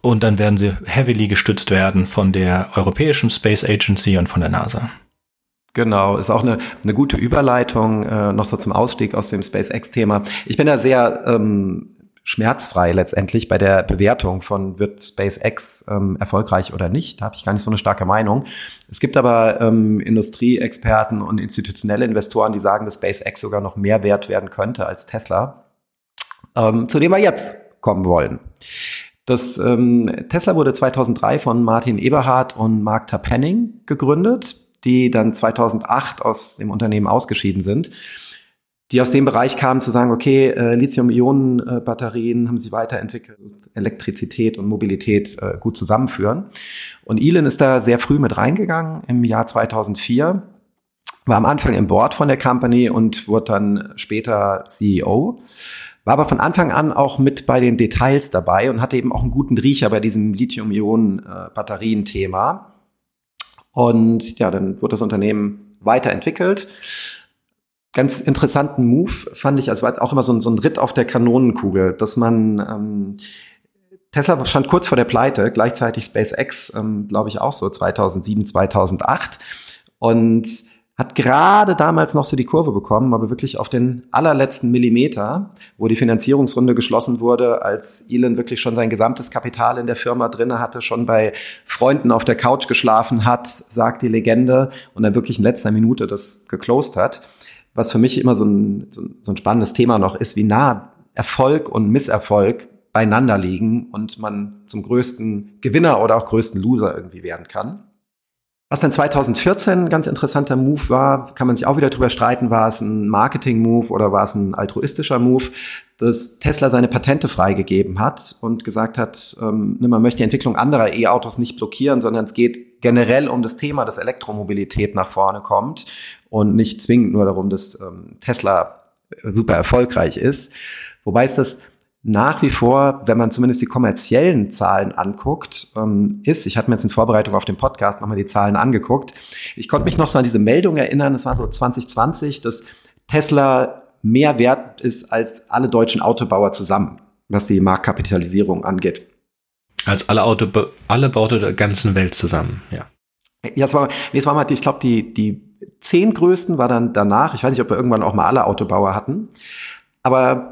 und dann werden sie heavily gestützt werden von der Europäischen Space Agency und von der NASA.
Genau, ist auch eine, eine gute Überleitung äh, noch so zum Ausstieg aus dem SpaceX-Thema. Ich bin da sehr ähm, schmerzfrei letztendlich bei der Bewertung von wird SpaceX ähm, erfolgreich oder nicht. Da habe ich gar nicht so eine starke Meinung. Es gibt aber ähm, Industrieexperten und institutionelle Investoren, die sagen, dass SpaceX sogar noch mehr wert werden könnte als Tesla, ähm, zu dem wir jetzt kommen wollen. Das ähm, Tesla wurde 2003 von Martin Eberhard und Mark Tapenning gegründet, die dann 2008 aus dem Unternehmen ausgeschieden sind die aus dem Bereich kamen zu sagen, okay, äh, Lithium-Ionen-Batterien haben sie weiterentwickelt, Elektrizität und Mobilität äh, gut zusammenführen. Und Elon ist da sehr früh mit reingegangen im Jahr 2004, war am Anfang im Board von der Company und wurde dann später CEO. War aber von Anfang an auch mit bei den Details dabei und hatte eben auch einen guten Riecher bei diesem Lithium-Ionen-Batterien-Thema. Und ja, dann wurde das Unternehmen weiterentwickelt ganz interessanten Move fand ich, also auch immer so ein, so ein Ritt auf der Kanonenkugel, dass man ähm, Tesla stand kurz vor der Pleite, gleichzeitig SpaceX, ähm, glaube ich auch so 2007, 2008 und hat gerade damals noch so die Kurve bekommen, aber wirklich auf den allerletzten Millimeter, wo die Finanzierungsrunde geschlossen wurde, als Elon wirklich schon sein gesamtes Kapital in der Firma drinne hatte, schon bei Freunden auf der Couch geschlafen hat, sagt die Legende, und dann wirklich in letzter Minute das geclosed hat was für mich immer so ein, so ein spannendes Thema noch ist, wie nah Erfolg und Misserfolg beieinander liegen und man zum größten Gewinner oder auch größten Loser irgendwie werden kann. Was dann 2014 ein ganz interessanter Move war, kann man sich auch wieder drüber streiten, war es ein Marketing-Move oder war es ein altruistischer Move, dass Tesla seine Patente freigegeben hat und gesagt hat, ähm, ne, man möchte die Entwicklung anderer E-Autos nicht blockieren, sondern es geht generell um das Thema, dass Elektromobilität nach vorne kommt und nicht zwingend nur darum, dass ähm, Tesla super erfolgreich ist. Wobei es das nach wie vor, wenn man zumindest die kommerziellen Zahlen anguckt, ähm, ist, ich hatte mir jetzt in Vorbereitung auf den Podcast nochmal die Zahlen angeguckt. Ich konnte mich noch so an diese Meldung erinnern, es war so 2020, dass Tesla mehr wert ist als alle deutschen Autobauer zusammen, was die Marktkapitalisierung angeht.
Als alle Auto, alle Baute der ganzen Welt zusammen, ja.
Ja, es war, nee, es war mal, ich glaube, die, die zehn größten war dann danach. Ich weiß nicht, ob wir irgendwann auch mal alle Autobauer hatten. Aber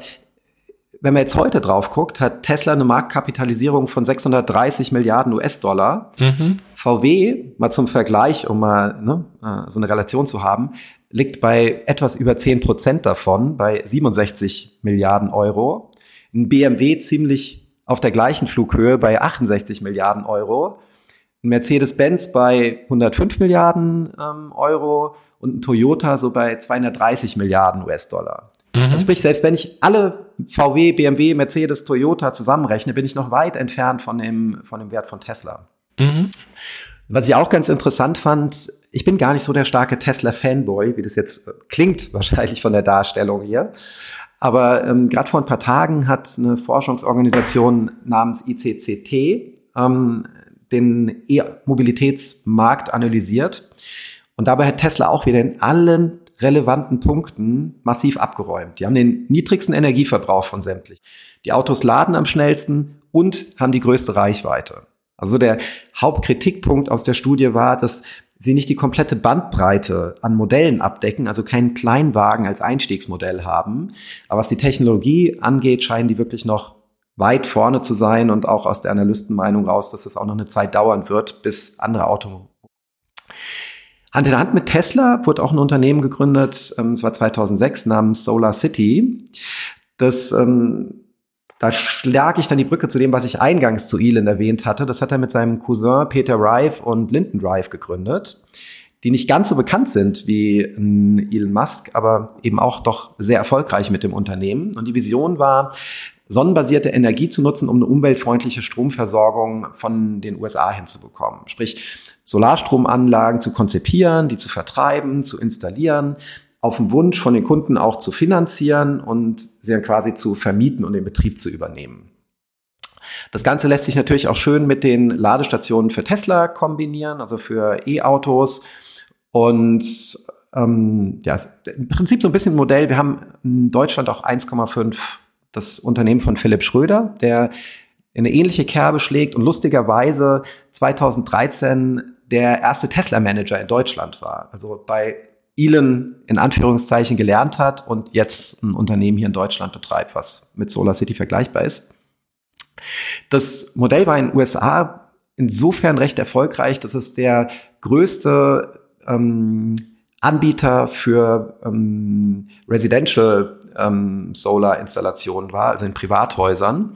wenn man jetzt heute drauf guckt, hat Tesla eine Marktkapitalisierung von 630 Milliarden US-Dollar. Mhm. VW, mal zum Vergleich, um mal ne, äh, so eine Relation zu haben, liegt bei etwas über 10 Prozent davon, bei 67 Milliarden Euro. Ein BMW ziemlich auf der gleichen Flughöhe bei 68 Milliarden Euro. Ein Mercedes-Benz bei 105 Milliarden ähm, Euro und ein Toyota so bei 230 Milliarden US-Dollar. Mhm. Also sprich, selbst wenn ich alle VW, BMW, Mercedes, Toyota zusammenrechne, bin ich noch weit entfernt von dem, von dem Wert von Tesla. Mhm. Was ich auch ganz interessant fand, ich bin gar nicht so der starke Tesla-Fanboy, wie das jetzt klingt, wahrscheinlich von der Darstellung hier. Aber ähm, gerade vor ein paar Tagen hat eine Forschungsorganisation namens ICCT ähm, den E-Mobilitätsmarkt analysiert. Und dabei hat Tesla auch wieder in allen relevanten Punkten massiv abgeräumt. Die haben den niedrigsten Energieverbrauch von sämtlich. Die Autos laden am schnellsten und haben die größte Reichweite. Also der Hauptkritikpunkt aus der Studie war, dass sie nicht die komplette Bandbreite an Modellen abdecken, also keinen Kleinwagen als Einstiegsmodell haben. Aber was die Technologie angeht, scheinen die wirklich noch weit vorne zu sein und auch aus der Analystenmeinung raus, dass es auch noch eine Zeit dauern wird, bis andere Auto Hand in Hand mit Tesla wurde auch ein Unternehmen gegründet, ähm, war 2006, namens Solar City. Das, ähm, da schlage ich dann die Brücke zu dem, was ich eingangs zu Elon erwähnt hatte. Das hat er mit seinem Cousin Peter Rive und Linden Rive gegründet, die nicht ganz so bekannt sind wie Elon Musk, aber eben auch doch sehr erfolgreich mit dem Unternehmen. Und die Vision war, sonnenbasierte Energie zu nutzen, um eine umweltfreundliche Stromversorgung von den USA hinzubekommen. Sprich, Solarstromanlagen zu konzipieren, die zu vertreiben, zu installieren, auf den Wunsch von den Kunden auch zu finanzieren und sie dann quasi zu vermieten und den Betrieb zu übernehmen. Das Ganze lässt sich natürlich auch schön mit den Ladestationen für Tesla kombinieren, also für E-Autos. Und ähm, ja, im Prinzip so ein bisschen ein Modell. Wir haben in Deutschland auch 1,5 das Unternehmen von Philipp Schröder, der in eine ähnliche Kerbe schlägt und lustigerweise 2013 der erste Tesla-Manager in Deutschland war. Also bei Elon in Anführungszeichen gelernt hat und jetzt ein Unternehmen hier in Deutschland betreibt, was mit Solar City vergleichbar ist. Das Modell war in den USA insofern recht erfolgreich, dass es der größte ähm, Anbieter für ähm, Residential ähm, Solar-Installationen war, also in Privathäusern.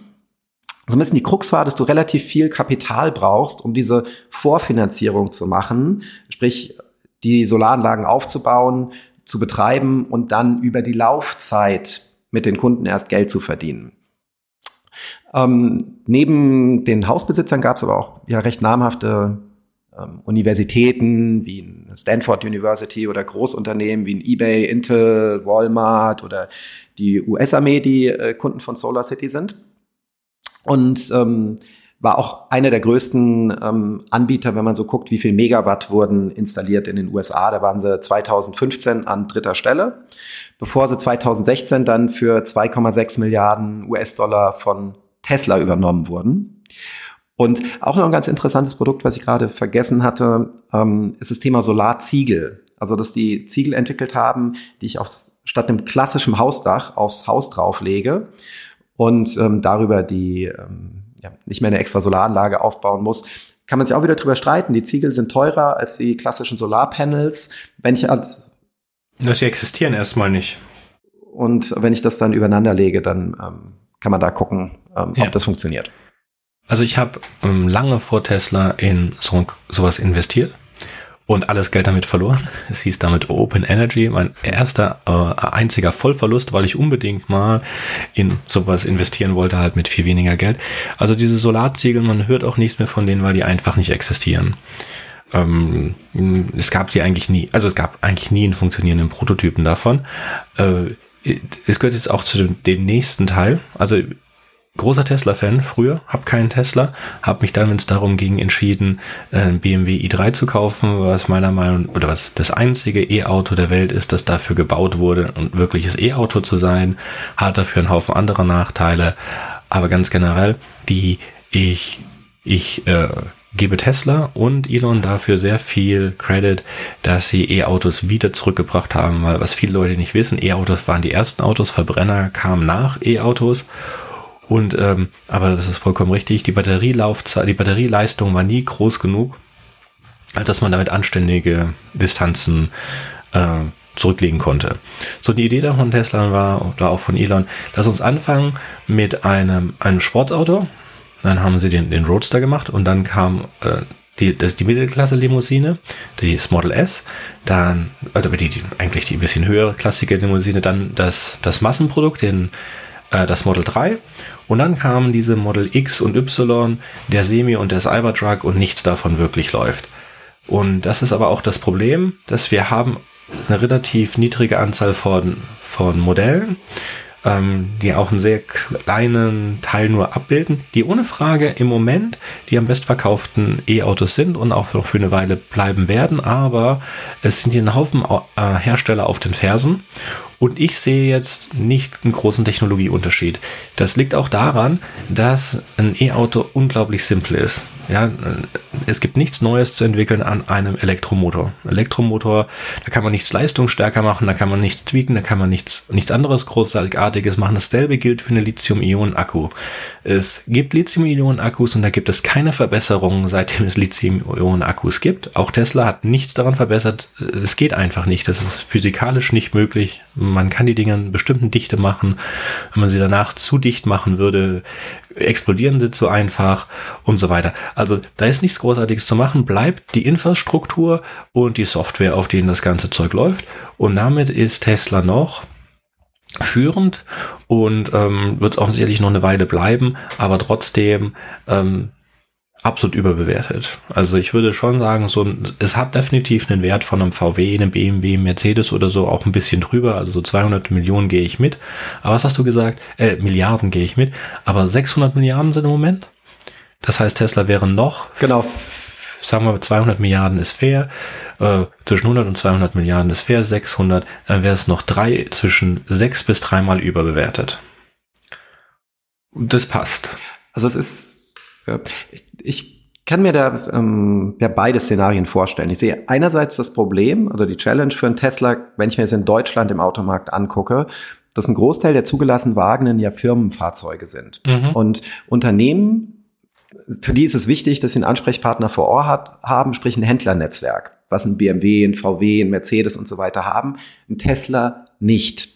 So ein bisschen die Krux war, dass du relativ viel Kapital brauchst, um diese Vorfinanzierung zu machen, sprich die Solaranlagen aufzubauen, zu betreiben und dann über die Laufzeit mit den Kunden erst Geld zu verdienen. Ähm, neben den Hausbesitzern gab es aber auch ja recht namhafte ähm, Universitäten wie Stanford University oder Großunternehmen wie eBay, Intel, Walmart oder die US-Armee, die äh, Kunden von Solar City sind. Und ähm, war auch einer der größten ähm, Anbieter, wenn man so guckt, wie viel Megawatt wurden installiert in den USA. Da waren sie 2015 an dritter Stelle, bevor sie 2016 dann für 2,6 Milliarden US-Dollar von Tesla übernommen wurden. Und auch noch ein ganz interessantes Produkt, was ich gerade vergessen hatte, ähm, ist das Thema Solarziegel. Also, dass die Ziegel entwickelt haben, die ich aufs, statt einem klassischen Hausdach aufs Haus drauflege und ähm, darüber die ähm, ja, nicht mehr eine extra Solaranlage aufbauen muss. Kann man sich auch wieder drüber streiten. Die Ziegel sind teurer als die klassischen Solarpanels. Wenn ich
alles Sie existieren erstmal nicht.
Und wenn ich das dann übereinander lege, dann ähm, kann man da gucken, ähm, ja. ob das funktioniert.
Also ich habe ähm, lange vor Tesla in so, sowas investiert und alles Geld damit verloren. Es hieß damit Open Energy, mein erster äh, einziger Vollverlust, weil ich unbedingt mal in sowas investieren wollte, halt mit viel weniger Geld. Also diese Solarziegel, man hört auch nichts mehr von denen, weil die einfach nicht existieren. Ähm, es gab sie eigentlich nie, also es gab eigentlich nie einen funktionierenden Prototypen davon. Äh, es gehört jetzt auch zu dem, dem nächsten Teil. Also großer Tesla-Fan früher, hab keinen Tesla, hab mich dann, wenn es darum ging, entschieden, ein BMW i3 zu kaufen, was meiner Meinung oder was das einzige E-Auto der Welt ist, das dafür gebaut wurde, ein wirkliches E-Auto zu sein, hat dafür einen Haufen anderer Nachteile, aber ganz generell, die ich ich äh, gebe Tesla und Elon dafür sehr viel Credit, dass sie E-Autos wieder zurückgebracht haben, weil was viele Leute nicht wissen, E-Autos waren die ersten Autos, Verbrenner kamen nach E-Autos und ähm, aber das ist vollkommen richtig. Die Batterielaufzeit, die Batterieleistung war nie groß genug, als dass man damit anständige Distanzen äh, zurücklegen konnte. So die Idee von Tesla war oder auch von Elon, lass uns anfangen mit einem einem Sportauto. Dann haben sie den, den Roadster gemacht und dann kam äh, die, das die Mittelklasse-Limousine, die ist Model S, dann, also die, die, eigentlich die ein bisschen höhere klassische Limousine, dann das, das Massenprodukt, den, äh, das Model 3 und dann kamen diese Model X und Y, der Semi und der Cybertruck und nichts davon wirklich läuft. Und das ist aber auch das Problem, dass wir haben eine relativ niedrige Anzahl von, von Modellen, ähm, die auch einen sehr kleinen Teil nur abbilden, die ohne Frage im Moment die am bestverkauften E-Autos sind und auch noch für eine Weile bleiben werden, aber es sind hier ein Haufen äh, Hersteller auf den Fersen und ich sehe jetzt nicht einen großen Technologieunterschied. Das liegt auch daran, dass ein E-Auto unglaublich simpel ist. Ja, es gibt nichts Neues zu entwickeln an einem Elektromotor. Elektromotor, da kann man nichts leistungsstärker machen, da kann man nichts tweaken, da kann man nichts, nichts anderes großartiges machen. Dasselbe gilt für eine Lithium-Ionen-Akku. Es gibt Lithium-Ionen-Akkus und da gibt es keine Verbesserungen, seitdem es Lithium-Ionen-Akkus gibt. Auch Tesla hat nichts daran verbessert. Es geht einfach nicht. Das ist physikalisch nicht möglich. Man kann die Dinge in bestimmten Dichte machen. Wenn man sie danach zu dicht machen würde, explodieren sie zu einfach und so weiter. Also da ist nichts Großartiges zu machen, bleibt die Infrastruktur und die Software, auf denen das ganze Zeug läuft. Und damit ist Tesla noch führend und ähm, wird es auch sicherlich noch eine Weile bleiben, aber trotzdem ähm, absolut überbewertet. Also ich würde schon sagen, so es hat definitiv einen Wert von einem VW, einem BMW, Mercedes oder so auch ein bisschen drüber. Also so 200 Millionen gehe ich mit. Aber was hast du gesagt? Äh, Milliarden gehe ich mit. Aber 600 Milliarden sind im Moment. Das heißt, Tesla wäre noch.
Genau.
Sagen wir, 200 Milliarden ist fair. Äh, zwischen 100 und 200 Milliarden ist fair. 600, dann wäre es noch drei, zwischen sechs bis dreimal überbewertet. Das passt.
Also es ist, ja, ich, ich kann mir da ähm, ja beide Szenarien vorstellen. Ich sehe einerseits das Problem oder die Challenge für einen Tesla, wenn ich mir es in Deutschland im Automarkt angucke, dass ein Großteil der zugelassenen Wagen ja Firmenfahrzeuge sind. Mhm. Und Unternehmen, für die ist es wichtig, dass sie einen Ansprechpartner vor Ort hat, haben, sprich ein Händlernetzwerk, was ein BMW, ein VW, ein Mercedes und so weiter haben, ein Tesla nicht.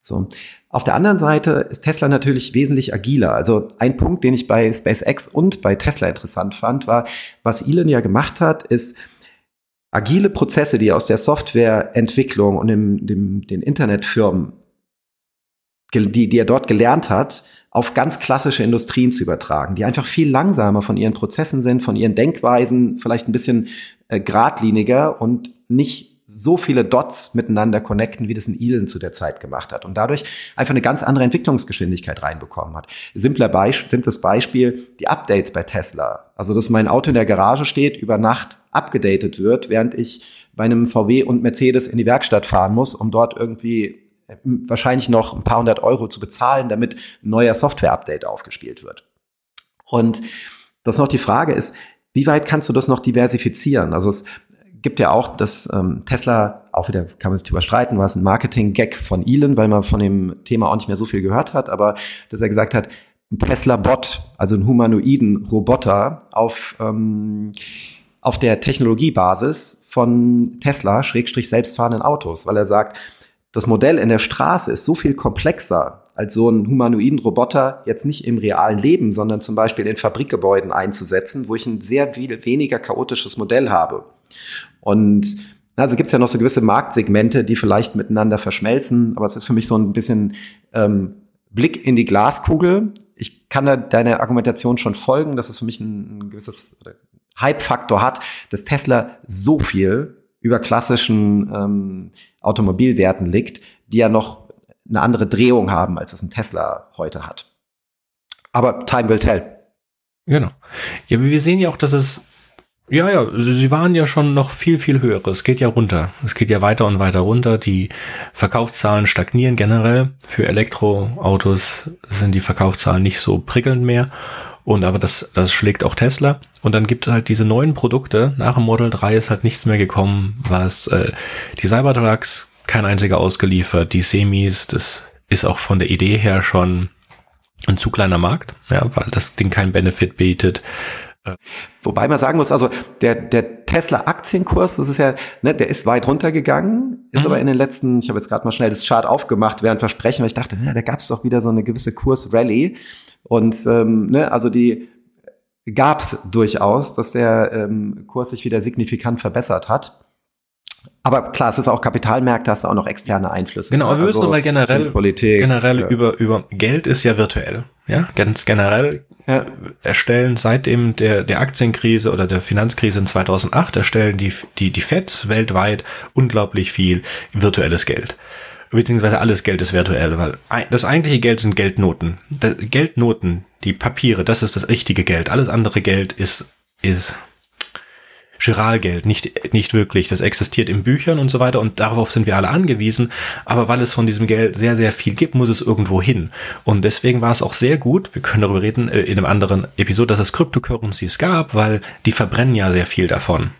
So. Auf der anderen Seite ist Tesla natürlich wesentlich agiler. Also ein Punkt, den ich bei SpaceX und bei Tesla interessant fand, war, was Elon ja gemacht hat, ist agile Prozesse, die aus der Softwareentwicklung und dem, dem, den Internetfirmen, die, die er dort gelernt hat, auf ganz klassische Industrien zu übertragen, die einfach viel langsamer von ihren Prozessen sind, von ihren Denkweisen, vielleicht ein bisschen äh, geradliniger und nicht so viele Dots miteinander connecten, wie das ein Elon zu der Zeit gemacht hat und dadurch einfach eine ganz andere Entwicklungsgeschwindigkeit reinbekommen hat. Simpler Beispiel, simples Beispiel, die Updates bei Tesla. Also, dass mein Auto in der Garage steht, über Nacht abgedatet wird, während ich bei einem VW und Mercedes in die Werkstatt fahren muss, um dort irgendwie wahrscheinlich noch ein paar hundert Euro zu bezahlen, damit ein neuer Software-Update aufgespielt wird. Und das noch die Frage ist, wie weit kannst du das noch diversifizieren? Also es gibt ja auch, dass ähm, Tesla, auch wieder kann man sich drüber streiten, war es ein Marketing-Gag von Elon, weil man von dem Thema auch nicht mehr so viel gehört hat, aber dass er gesagt hat, ein Tesla-Bot, also ein humanoiden Roboter auf, ähm, auf der Technologiebasis von Tesla, Schrägstrich selbstfahrenden Autos, weil er sagt, das Modell in der Straße ist so viel komplexer als so einen humanoiden Roboter jetzt nicht im realen Leben, sondern zum Beispiel in Fabrikgebäuden einzusetzen, wo ich ein sehr viel weniger chaotisches Modell habe. Und also gibt es ja noch so gewisse Marktsegmente, die vielleicht miteinander verschmelzen, aber es ist für mich so ein bisschen ähm, Blick in die Glaskugel. Ich kann da deiner Argumentation schon folgen, dass es für mich ein, ein gewisses Hype-Faktor hat, dass Tesla so viel über klassischen ähm, Automobilwerten liegt, die ja noch eine andere Drehung haben, als es ein Tesla heute hat. Aber time will tell.
Genau. Ja, wir sehen ja auch, dass es ja, ja, sie waren ja schon noch viel, viel höher. Es geht ja runter. Es geht ja weiter und weiter runter. Die Verkaufszahlen stagnieren generell. Für Elektroautos sind die Verkaufszahlen nicht so prickelnd mehr. Und aber das, das schlägt auch Tesla. Und dann gibt es halt diese neuen Produkte. Nach dem Model 3 ist halt nichts mehr gekommen, was äh, die Cybertrucks, kein einziger ausgeliefert, die Semis, das ist auch von der Idee her schon ein zu kleiner Markt, ja, weil das Ding kein Benefit bietet.
Wobei man sagen muss, also der, der Tesla-Aktienkurs, das ist ja, ne, der ist weit runtergegangen, ist mhm. aber in den letzten, ich habe jetzt gerade mal schnell das Chart aufgemacht, während wir sprechen, weil ich dachte, ja, da gab es doch wieder so eine gewisse Kursrallye. Und ähm, ne, also die gab es durchaus, dass der ähm, Kurs sich wieder signifikant verbessert hat. Aber klar, es ist auch Kapitalmärkte, hast du auch noch externe Einflüsse.
Genau, aber wir müssen also, aber generell, generell ja. über, über Geld ist ja virtuell. Ja, ganz generell ja. erstellen seitdem der, der Aktienkrise oder der Finanzkrise in 2008 erstellen die, die, die Feds weltweit unglaublich viel virtuelles Geld. Beziehungsweise alles Geld ist virtuell, weil das eigentliche Geld sind Geldnoten. Geldnoten, die Papiere, das ist das richtige Geld. Alles andere Geld ist, ist Giralgeld, nicht, nicht wirklich. Das existiert in Büchern und so weiter und darauf sind wir alle angewiesen. Aber weil es von diesem Geld sehr, sehr viel gibt, muss es irgendwo hin. Und deswegen war es auch sehr gut, wir können darüber reden äh, in einem anderen Episode, dass es Cryptocurrencies gab, weil die verbrennen ja sehr viel davon.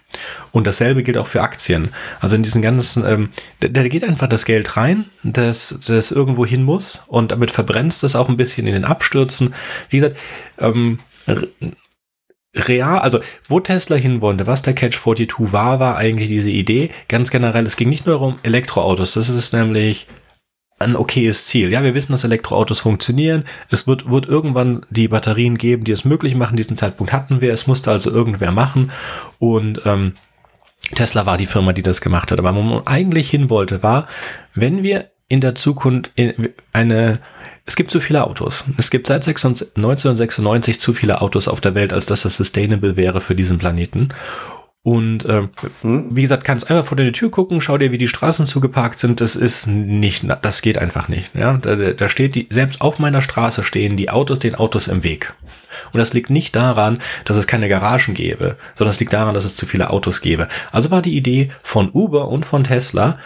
Und dasselbe gilt auch für Aktien. Also in diesen ganzen, ähm, da, da geht einfach das Geld rein, das, das irgendwo hin muss und damit verbrennst es auch ein bisschen in den Abstürzen. Wie gesagt, ähm, real, also wo Tesla hin wollte, was der Catch 42 war, war eigentlich diese Idee. Ganz generell, es ging nicht nur um Elektroautos, das ist nämlich ein okayes Ziel. Ja, wir wissen, dass Elektroautos funktionieren. Es wird, wird irgendwann die Batterien geben, die es möglich machen. Diesen Zeitpunkt hatten wir. Es musste also irgendwer machen. Und ähm, Tesla war die Firma, die das gemacht hat. Aber wo man eigentlich hin wollte, war, wenn wir in der Zukunft in eine, es gibt zu viele Autos. Es gibt seit 1996 zu viele Autos auf der Welt, als dass das sustainable wäre für diesen Planeten. Und äh, wie gesagt, kannst einfach vor deine Tür gucken, schau dir, wie die Straßen zugeparkt sind. Das ist nicht, das geht einfach nicht. Ja, da, da steht die, selbst auf meiner Straße stehen die Autos den Autos im Weg. Und das liegt nicht daran, dass es keine Garagen gäbe, sondern es liegt daran, dass es zu viele Autos gäbe. Also war die Idee von Uber und von Tesla,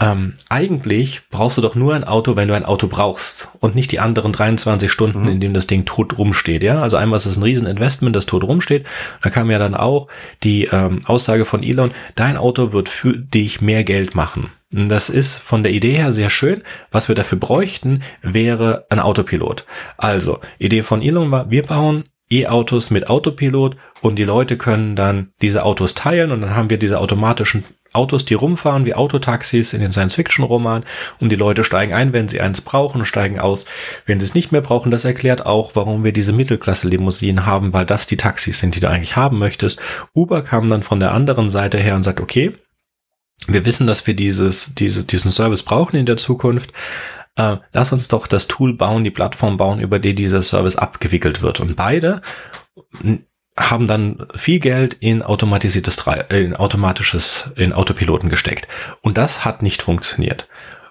ähm, eigentlich brauchst du doch nur ein Auto, wenn du ein Auto brauchst und nicht die anderen 23 Stunden, mhm. in dem das Ding tot rumsteht. Ja, also einmal ist es ein Rieseninvestment, das tot rumsteht. Da kam ja dann auch die ähm, Aussage von Elon: Dein Auto wird für dich mehr Geld machen. Das ist von der Idee her sehr schön. Was wir dafür bräuchten, wäre ein Autopilot. Also Idee von Elon war: Wir bauen E-Autos mit Autopilot und die Leute können dann diese Autos teilen und dann haben wir diese automatischen Autos, die rumfahren wie Autotaxis in den Science-Fiction-Romanen und die Leute steigen ein, wenn sie eins brauchen steigen aus, wenn sie es nicht mehr brauchen. Das erklärt auch, warum wir diese Mittelklasse-Limousinen haben, weil das die Taxis sind, die du eigentlich haben möchtest. Uber kam dann von der anderen Seite her und sagt, okay, wir wissen, dass wir dieses, diese, diesen Service brauchen in der Zukunft. Äh, lass uns doch das Tool bauen, die Plattform bauen, über die dieser Service abgewickelt wird. Und beide haben dann viel Geld in automatisiertes, in automatisches, in Autopiloten gesteckt. Und das hat nicht funktioniert.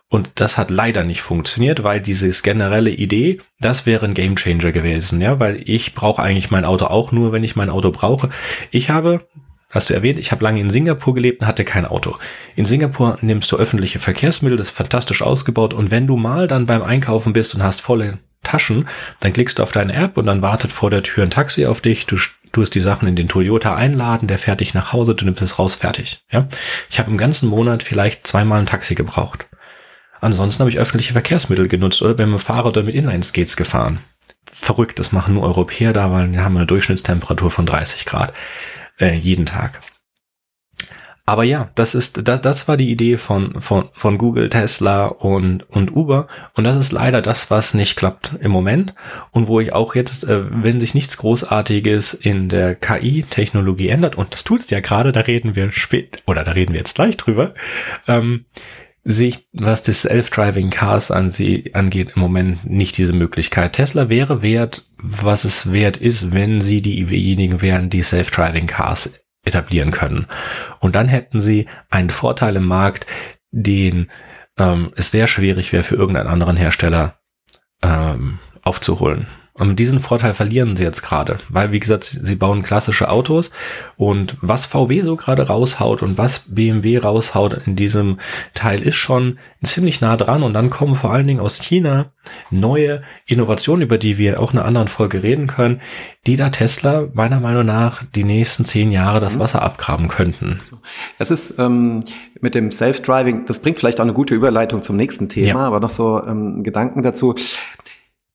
Und das hat leider nicht funktioniert, weil dieses generelle Idee, das wäre ein Gamechanger gewesen, ja, weil ich brauche eigentlich mein Auto auch nur, wenn ich mein Auto brauche. Ich habe, hast du erwähnt, ich habe lange in Singapur gelebt und hatte kein Auto. In Singapur nimmst du öffentliche Verkehrsmittel, das ist fantastisch ausgebaut und wenn du mal dann beim Einkaufen bist und hast volle Taschen, dann klickst du auf deine App und dann wartet vor der Tür ein Taxi auf dich, du tust die Sachen in den Toyota einladen, der fährt dich nach Hause, du nimmst es raus, fertig. Ja, ich habe im ganzen Monat vielleicht zweimal ein Taxi gebraucht. Ansonsten habe ich öffentliche Verkehrsmittel genutzt oder bin mit dem Fahrrad oder mit Inline-Skates gefahren. Verrückt, das machen nur Europäer da, weil wir haben eine Durchschnittstemperatur von 30 Grad äh, jeden Tag. Aber ja, das ist, das, das war die Idee von, von, von Google, Tesla und, und Uber. Und das ist leider das, was nicht klappt im Moment. Und wo ich auch jetzt, äh, wenn sich nichts Großartiges in der KI-Technologie ändert, und das tut's ja gerade, da reden wir spät, oder da reden wir jetzt gleich drüber, ähm, sehe ich, was das Self-Driving Cars an sie angeht, im Moment nicht diese Möglichkeit. Tesla wäre wert, was es wert ist, wenn sie diejenigen wären, die Self-Driving Cars etablieren können. Und dann hätten sie einen Vorteil im Markt, den ähm, es sehr schwierig wäre für irgendeinen anderen Hersteller ähm, aufzuholen. Und diesen Vorteil verlieren sie jetzt gerade, weil wie gesagt, sie bauen klassische Autos und was VW so gerade raushaut und was BMW raushaut in diesem Teil ist schon ziemlich nah dran und dann kommen vor allen Dingen aus China neue Innovationen, über die wir auch in einer anderen Folge reden können, die da Tesla meiner Meinung nach die nächsten zehn Jahre das mhm. Wasser abgraben könnten.
Es ist ähm, mit dem Self-Driving, das bringt vielleicht auch eine gute Überleitung zum nächsten Thema, ja. aber noch so ähm, Gedanken dazu.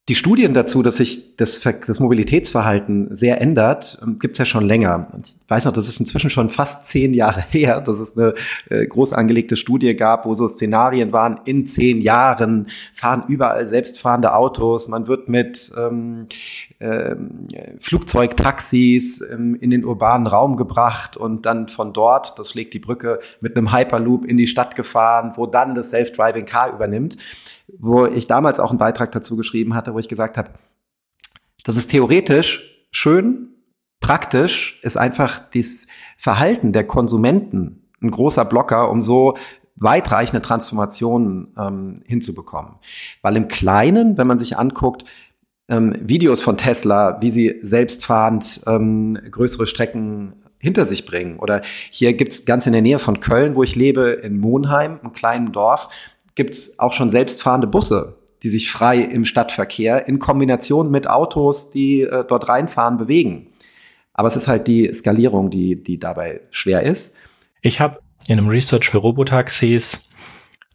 Die Studien dazu, dass sich das, das Mobilitätsverhalten sehr ändert, ähm, gibt es ja schon länger. Ich weiß noch, das ist inzwischen schon fast zehn Jahre her, dass es eine äh, groß angelegte Studie gab, wo so Szenarien waren, in zehn Jahren fahren überall selbstfahrende Autos, man wird mit ähm, äh, Flugzeugtaxis ähm, in den urbanen Raum gebracht und dann von dort, das schlägt die Brücke, mit einem Hyperloop in die Stadt gefahren, wo dann das Self-Driving Car übernimmt wo ich damals auch einen Beitrag dazu geschrieben hatte, wo ich gesagt habe, das ist theoretisch schön, praktisch ist einfach das Verhalten der Konsumenten ein großer Blocker, um so weitreichende Transformationen ähm, hinzubekommen. Weil im Kleinen, wenn man sich anguckt, ähm, Videos von Tesla, wie sie selbstfahrend ähm, größere Strecken hinter sich bringen. Oder hier gibt's ganz in der Nähe von Köln, wo ich lebe, in Monheim, einem kleinen Dorf, gibt's auch schon selbstfahrende Busse, die sich frei im Stadtverkehr in Kombination mit Autos, die äh, dort reinfahren, bewegen. Aber es ist halt die Skalierung, die, die dabei schwer ist.
Ich habe in einem Research für Robotaxis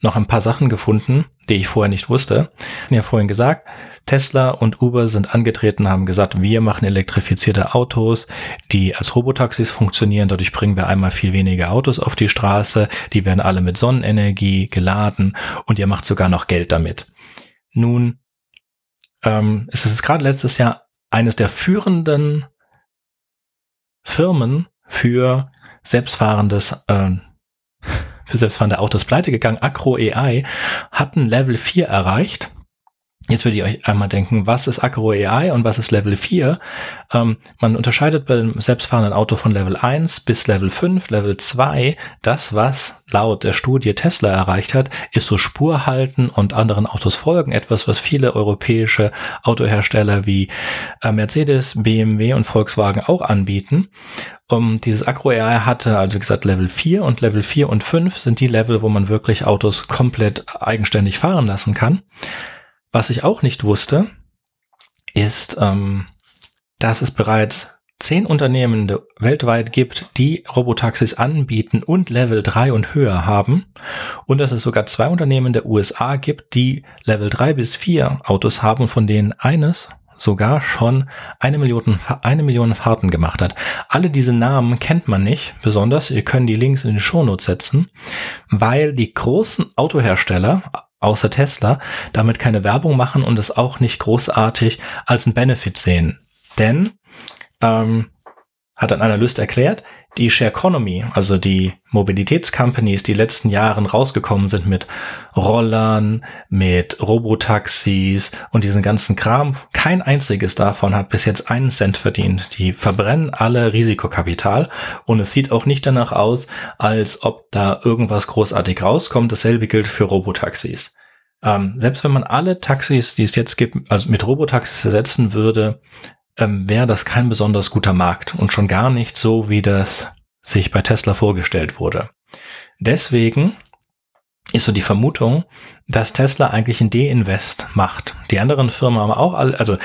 noch ein paar Sachen gefunden, die ich vorher nicht wusste. Ich habe ja vorhin gesagt, Tesla und Uber sind angetreten, haben gesagt, wir machen elektrifizierte Autos, die als Robotaxis funktionieren. Dadurch bringen wir einmal viel weniger Autos auf die Straße. Die werden alle mit Sonnenenergie geladen und ihr macht sogar noch Geld damit. Nun ähm, ist es gerade letztes Jahr eines der führenden Firmen für selbstfahrendes äh, für selbstfahrende Autos pleite gegangen. Acro AI hatten Level 4 erreicht Jetzt würde ich euch einmal denken, was ist Acro AI und was ist Level 4? Ähm, man unterscheidet beim selbstfahrenden Auto von Level 1 bis Level 5. Level 2, das, was laut der Studie Tesla erreicht hat, ist so Spurhalten und anderen Autos folgen. Etwas, was viele europäische Autohersteller wie äh, Mercedes, BMW und Volkswagen auch anbieten. Um, dieses Acro AI hatte also wie gesagt Level 4 und Level 4 und 5 sind die Level, wo man wirklich Autos komplett eigenständig fahren lassen kann. Was ich auch nicht wusste, ist, ähm, dass es bereits zehn Unternehmen weltweit gibt, die Robotaxis anbieten und Level 3 und höher haben. Und dass es sogar zwei Unternehmen der USA gibt, die Level 3 bis 4 Autos haben, von denen eines sogar schon eine Million, eine Million Fahrten gemacht hat. Alle diese Namen kennt man nicht, besonders. Ihr könnt die Links in die Shownotes setzen, weil die großen Autohersteller außer Tesla, damit keine Werbung machen und es auch nicht großartig als ein Benefit sehen. Denn, ähm, hat ein Analyst erklärt, die Share Economy, also die Mobilitätscompanies, die letzten Jahren rausgekommen sind mit Rollern, mit Robotaxis und diesen ganzen Kram, kein einziges davon hat bis jetzt einen Cent verdient. Die verbrennen alle Risikokapital und es sieht auch nicht danach aus, als ob da irgendwas großartig rauskommt. Dasselbe gilt für Robotaxis. Ähm, selbst wenn man alle Taxis, die es jetzt gibt, also mit Robotaxis ersetzen würde, ähm, wäre das kein besonders guter Markt und schon gar nicht so, wie das sich bei Tesla vorgestellt wurde. Deswegen ist so die Vermutung, dass Tesla eigentlich ein D-Invest macht. Die anderen Firmen haben auch alle, also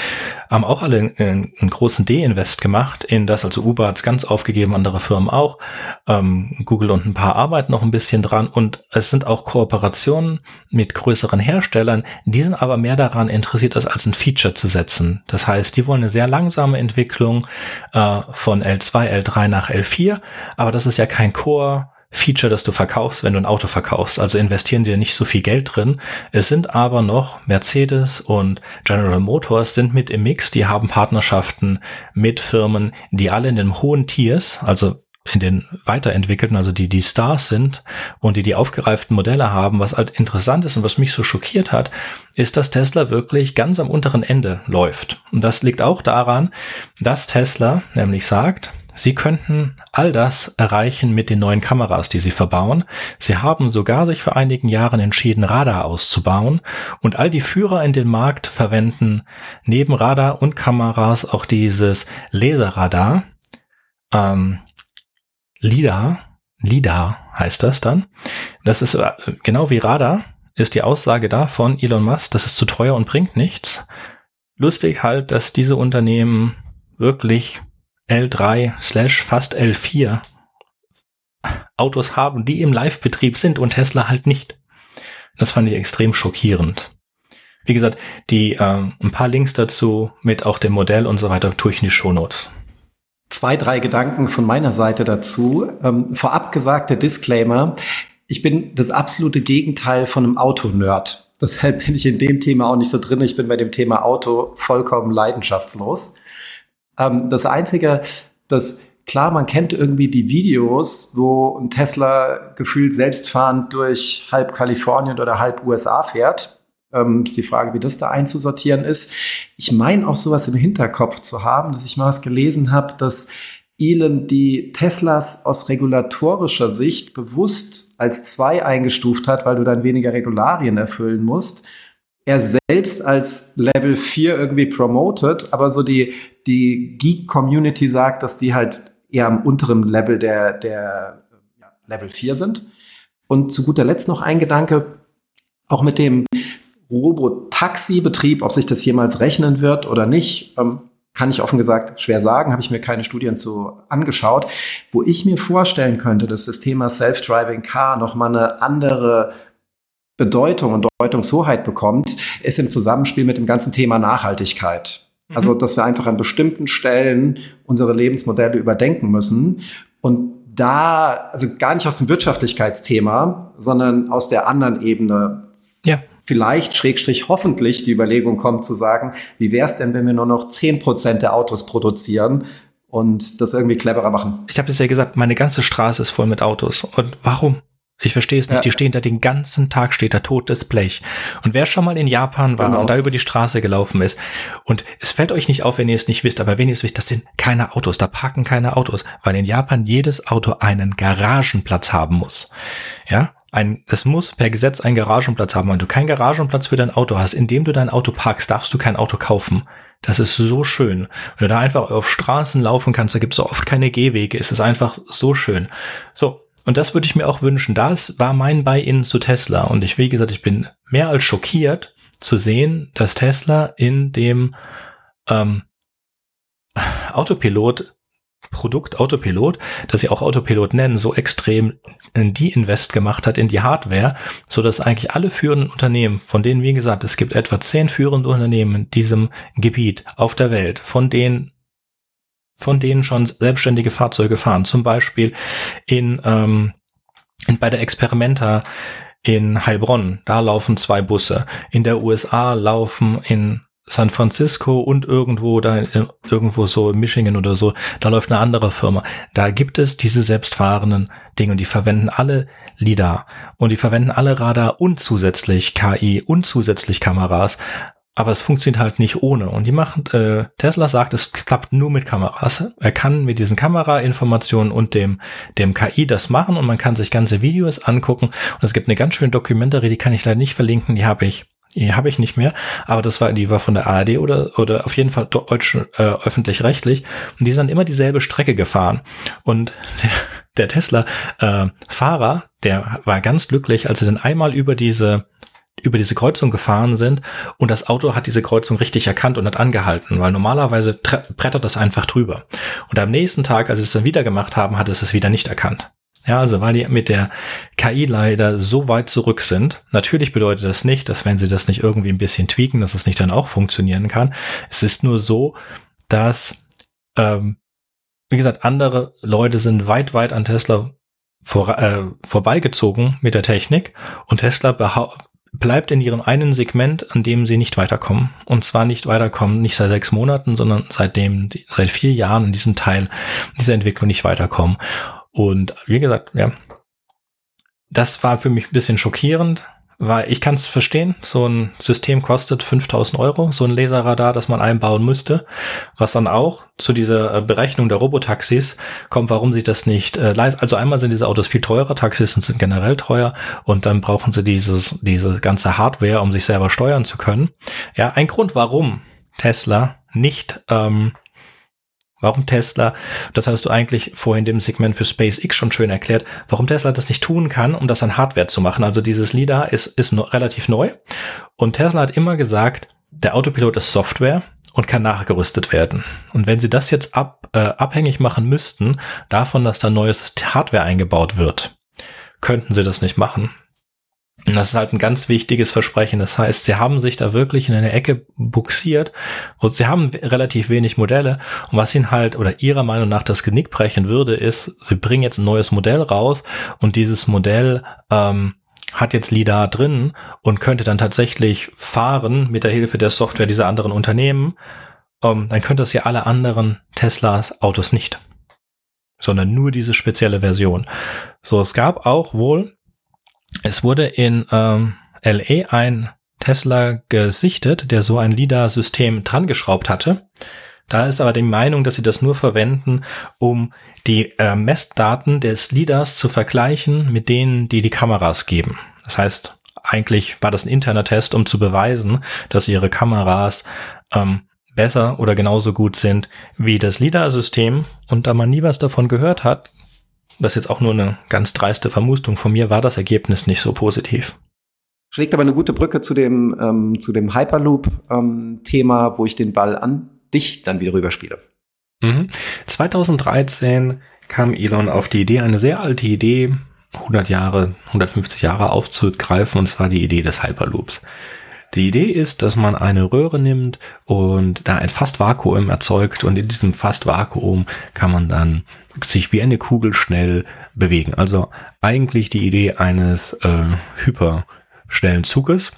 haben auch alle einen, einen großen D-Invest gemacht in das, also Uber hat es ganz aufgegeben, andere Firmen auch. Ähm, Google und ein paar arbeiten noch ein bisschen dran und es sind auch Kooperationen mit größeren Herstellern, die sind aber mehr daran interessiert, das als ein Feature zu setzen. Das heißt, die wollen eine sehr langsame Entwicklung äh, von L2, L3 nach L4, aber das ist ja kein Core Feature, das du verkaufst, wenn du ein Auto verkaufst. Also investieren sie ja nicht so viel Geld drin. Es sind aber noch Mercedes und General Motors sind mit im Mix. Die haben Partnerschaften mit Firmen, die alle in den hohen Tiers, also in den weiterentwickelten, also die die Stars sind und die die aufgereiften Modelle haben. Was halt interessant ist und was mich so schockiert hat, ist, dass Tesla wirklich ganz am unteren Ende läuft. Und das liegt auch daran, dass Tesla nämlich sagt, Sie könnten all das erreichen mit den neuen Kameras, die sie verbauen. Sie haben sogar sich vor einigen Jahren entschieden, Radar auszubauen und all die Führer in den Markt verwenden neben Radar und Kameras auch dieses Laserradar, ähm, LIDAR, LIDAR heißt das dann. Das ist äh, genau wie Radar, ist die Aussage da von Elon Musk, das ist zu teuer und bringt nichts. Lustig halt, dass diese Unternehmen wirklich L3 slash fast L4 Autos haben, die im Live-Betrieb sind und Tesla halt nicht. Das fand ich extrem schockierend. Wie gesagt, die äh, ein paar Links dazu mit auch dem Modell und so weiter tue ich in die Shownotes.
Zwei, drei Gedanken von meiner Seite dazu. Ähm, vorab gesagt, der Disclaimer. Ich bin das absolute Gegenteil von einem Autonerd. Deshalb bin ich in dem Thema auch nicht so drin. Ich bin bei dem Thema Auto vollkommen leidenschaftslos. Ähm, das Einzige, das klar, man kennt irgendwie die Videos, wo ein Tesla gefühlt selbstfahrend durch halb Kalifornien oder halb USA fährt. Ähm, ist die Frage, wie das da einzusortieren ist. Ich meine auch sowas im Hinterkopf zu haben, dass ich mal was gelesen habe, dass Elon die Teslas aus regulatorischer Sicht bewusst als zwei eingestuft hat, weil du dann weniger Regularien erfüllen musst er selbst als Level 4 irgendwie promoted, aber so die, die Geek-Community sagt, dass die halt eher am unteren Level der, der ja, Level 4 sind. Und zu guter Letzt noch ein Gedanke, auch mit dem Robotaxi-Betrieb, ob sich das jemals rechnen wird oder nicht, ähm, kann ich offen gesagt schwer sagen, habe ich mir keine Studien zu angeschaut. Wo ich mir vorstellen könnte, dass das Thema Self-Driving Car nochmal eine andere Bedeutung und Deutungshoheit bekommt, ist im Zusammenspiel mit dem ganzen Thema Nachhaltigkeit. Mhm. Also, dass wir einfach an bestimmten Stellen unsere Lebensmodelle überdenken müssen und da, also gar nicht aus dem Wirtschaftlichkeitsthema, sondern aus der anderen Ebene. Ja. Vielleicht, schrägstrich, hoffentlich die Überlegung kommt zu sagen, wie wäre es denn, wenn wir nur noch zehn Prozent der Autos produzieren und das irgendwie cleverer machen?
Ich habe es ja gesagt, meine ganze Straße ist voll mit Autos. Und warum? Ich verstehe es nicht. Ja. Die stehen da den ganzen Tag, steht da totes Blech. Und wer schon mal in Japan war genau. und da über die Straße gelaufen ist, und es fällt euch nicht auf, wenn ihr es nicht wisst, aber wenn ihr es wisst, das sind keine Autos, da parken keine Autos, weil in Japan jedes Auto einen Garagenplatz haben muss. Ja, ein, es muss per Gesetz einen Garagenplatz haben. Wenn du keinen Garagenplatz für dein Auto hast, indem du dein Auto parkst, darfst du kein Auto kaufen. Das ist so schön. Wenn du da einfach auf Straßen laufen kannst, da gibt es so oft keine Gehwege, es ist einfach so schön. So, und das würde ich mir auch wünschen. Das war mein Buy-in zu Tesla. Und ich, wie gesagt, ich bin mehr als schockiert zu sehen, dass Tesla in dem ähm, Autopilot Produkt Autopilot, das sie auch Autopilot nennen, so extrem die Invest gemacht hat in die Hardware, so dass eigentlich alle führenden Unternehmen, von denen wie gesagt, es gibt etwa zehn führende Unternehmen in diesem Gebiet auf der Welt, von denen von denen schon selbstständige Fahrzeuge fahren. Zum Beispiel in, ähm, in bei der Experimenta in Heilbronn, da laufen zwei Busse. In der USA laufen in San Francisco und irgendwo da irgendwo so in Michigan oder so, da läuft eine andere Firma. Da gibt es diese selbstfahrenden Dinge und die verwenden alle LIDAR und die verwenden alle Radar und zusätzlich KI und zusätzlich Kameras aber es funktioniert halt nicht ohne. Und die machen, äh, Tesla sagt, es klappt nur mit Kameras. Er kann mit diesen Kamerainformationen und dem, dem KI das machen und man kann sich ganze Videos angucken. Und es gibt eine ganz schöne Dokumentary, die kann ich leider nicht verlinken, die habe ich. Die habe ich nicht mehr, aber das war, die war von der ARD oder, oder auf jeden Fall deutsch, äh, öffentlich-rechtlich. Und die sind immer dieselbe Strecke gefahren. Und der, der Tesla-Fahrer, äh, der war ganz glücklich, als er dann einmal über diese über diese Kreuzung gefahren sind und das Auto hat diese Kreuzung richtig erkannt und hat angehalten, weil normalerweise brettert das einfach drüber. Und am nächsten Tag, als sie es dann wieder gemacht haben, hat es es wieder nicht erkannt. Ja, also weil die mit der KI leider so weit zurück sind. Natürlich bedeutet das nicht, dass wenn sie das nicht irgendwie ein bisschen tweaken, dass es nicht dann auch funktionieren kann. Es ist nur so, dass, ähm, wie gesagt, andere Leute sind weit, weit an Tesla vor, äh, vorbeigezogen mit der Technik und Tesla bleibt in ihrem einen Segment, an dem sie nicht weiterkommen. Und zwar nicht weiterkommen, nicht seit sechs Monaten, sondern seitdem, seit vier Jahren in diesem Teil dieser Entwicklung nicht weiterkommen. Und wie gesagt, ja, das war für mich ein bisschen schockierend, weil ich kann es verstehen, so ein System kostet 5000 Euro, so ein Laserradar, das man einbauen müsste, was dann auch zu dieser äh, Berechnung der Robotaxis kommt, warum sie das nicht äh, leisten. Also einmal sind diese Autos viel teurer, Taxis sind generell teuer und dann brauchen sie dieses, diese ganze Hardware, um sich selber steuern zu können. Ja, ein Grund, warum Tesla nicht ähm, Warum Tesla, das hast du eigentlich vorhin dem Segment für SpaceX schon schön erklärt, warum Tesla das nicht tun kann, um das an Hardware zu machen. Also dieses LIDAR ist, ist relativ neu und Tesla hat immer gesagt, der Autopilot ist Software und kann nachgerüstet werden. Und wenn sie das jetzt ab, äh, abhängig machen müssten davon, dass da neues Hardware eingebaut wird, könnten sie das nicht machen. Und das ist halt ein ganz wichtiges Versprechen. Das heißt, sie haben sich da wirklich in eine Ecke buxiert, wo sie haben relativ wenig Modelle. Und was ihnen halt oder ihrer Meinung nach das Genick brechen würde, ist, sie bringen jetzt ein neues Modell raus und dieses Modell ähm, hat jetzt LIDAR drin und könnte dann tatsächlich fahren mit der Hilfe der Software dieser anderen Unternehmen. Ähm, dann könnte es ja alle anderen Teslas Autos nicht sondern nur diese spezielle Version. So, es gab auch wohl es wurde in ähm, LA ein Tesla gesichtet, der so ein LIDAR-System dran geschraubt hatte. Da ist aber die Meinung, dass sie das nur verwenden, um die äh, Messdaten des LIDARs zu vergleichen mit denen, die die Kameras geben. Das heißt, eigentlich war das ein interner Test, um zu beweisen, dass ihre Kameras ähm, besser oder genauso gut sind wie das LIDAR-System und da man nie was davon gehört hat, das ist jetzt auch nur eine ganz dreiste Vermutung von mir, war das Ergebnis nicht so positiv.
Schlägt aber eine gute Brücke zu dem, ähm, zu dem Hyperloop-Thema, ähm, wo ich den Ball an dich dann wieder rüberspiele.
Mhm. 2013 kam Elon auf die Idee, eine sehr alte Idee, 100 Jahre, 150 Jahre aufzugreifen, und zwar die Idee des Hyperloops. Die Idee ist, dass man eine Röhre nimmt und da ein Fastvakuum erzeugt und in diesem Fastvakuum kann man dann sich wie eine Kugel schnell bewegen. Also eigentlich die Idee eines äh, hyperschnellen Zuges.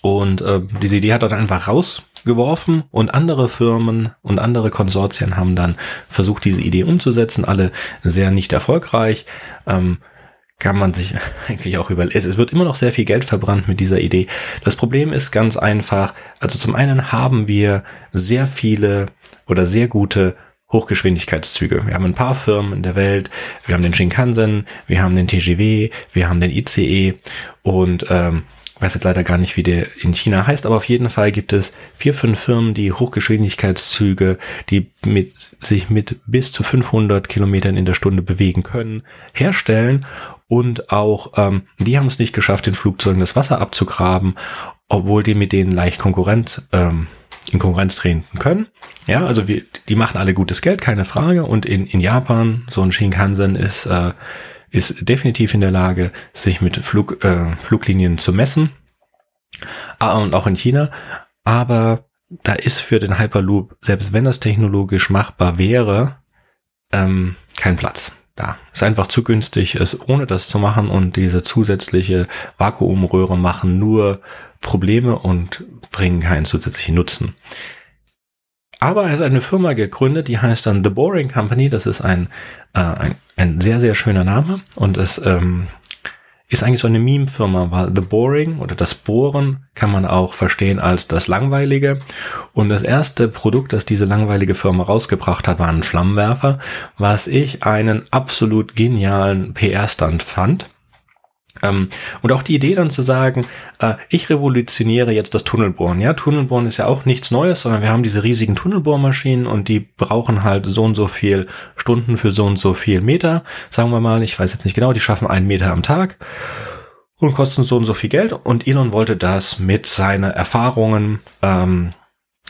Und äh, diese Idee hat er dann einfach rausgeworfen und andere Firmen und andere Konsortien haben dann versucht, diese Idee umzusetzen, alle sehr nicht erfolgreich. Ähm, kann man sich eigentlich auch überlegen. Es wird immer noch sehr viel Geld verbrannt mit dieser Idee. Das Problem ist ganz einfach, also zum einen haben wir sehr viele oder sehr gute Hochgeschwindigkeitszüge. Wir haben ein paar Firmen in der Welt, wir haben den Shinkansen, wir haben den TGW, wir haben den ICE und ähm, weiß jetzt leider gar nicht, wie der in China heißt, aber auf jeden Fall gibt es vier, fünf Firmen, die Hochgeschwindigkeitszüge, die mit, sich mit bis zu 500 Kilometern in der Stunde bewegen können, herstellen und auch ähm, die haben es nicht geschafft, den Flugzeugen das Wasser abzugraben, obwohl die mit denen leicht Konkurrent ähm, in Konkurrenz treten können. Ja, also wir, die machen alle gutes Geld, keine Frage. Und in, in Japan, so ein Shinkansen ist äh, ist definitiv in der Lage, sich mit Flug, äh, Fluglinien zu messen. Ah, und auch in China. Aber da ist für den Hyperloop, selbst wenn das technologisch machbar wäre, ähm, kein Platz da. Ist einfach zu günstig, es ohne das zu machen und diese zusätzliche Vakuumröhre machen nur Probleme und bringen keinen zusätzlichen Nutzen. Aber er hat eine Firma gegründet, die heißt dann The Boring Company. Das ist ein, äh, ein, ein sehr, sehr schöner Name und es ähm, ist eigentlich so eine Meme-Firma, weil The Boring oder das Bohren kann man auch verstehen als das Langweilige. Und das erste Produkt, das diese langweilige Firma rausgebracht hat, war ein Flammenwerfer, was ich einen absolut genialen PR-Stand fand. Ähm, und auch die Idee dann zu sagen, äh, ich revolutioniere jetzt das Tunnelbohren. Ja, Tunnelbohren ist ja auch nichts Neues, sondern wir haben diese riesigen Tunnelbohrmaschinen und die brauchen halt so und so viel Stunden für so und so viel Meter. Sagen wir mal, ich weiß jetzt nicht genau, die schaffen einen Meter am Tag und kosten so und so viel Geld. Und Elon wollte das mit seinen Erfahrungen ähm,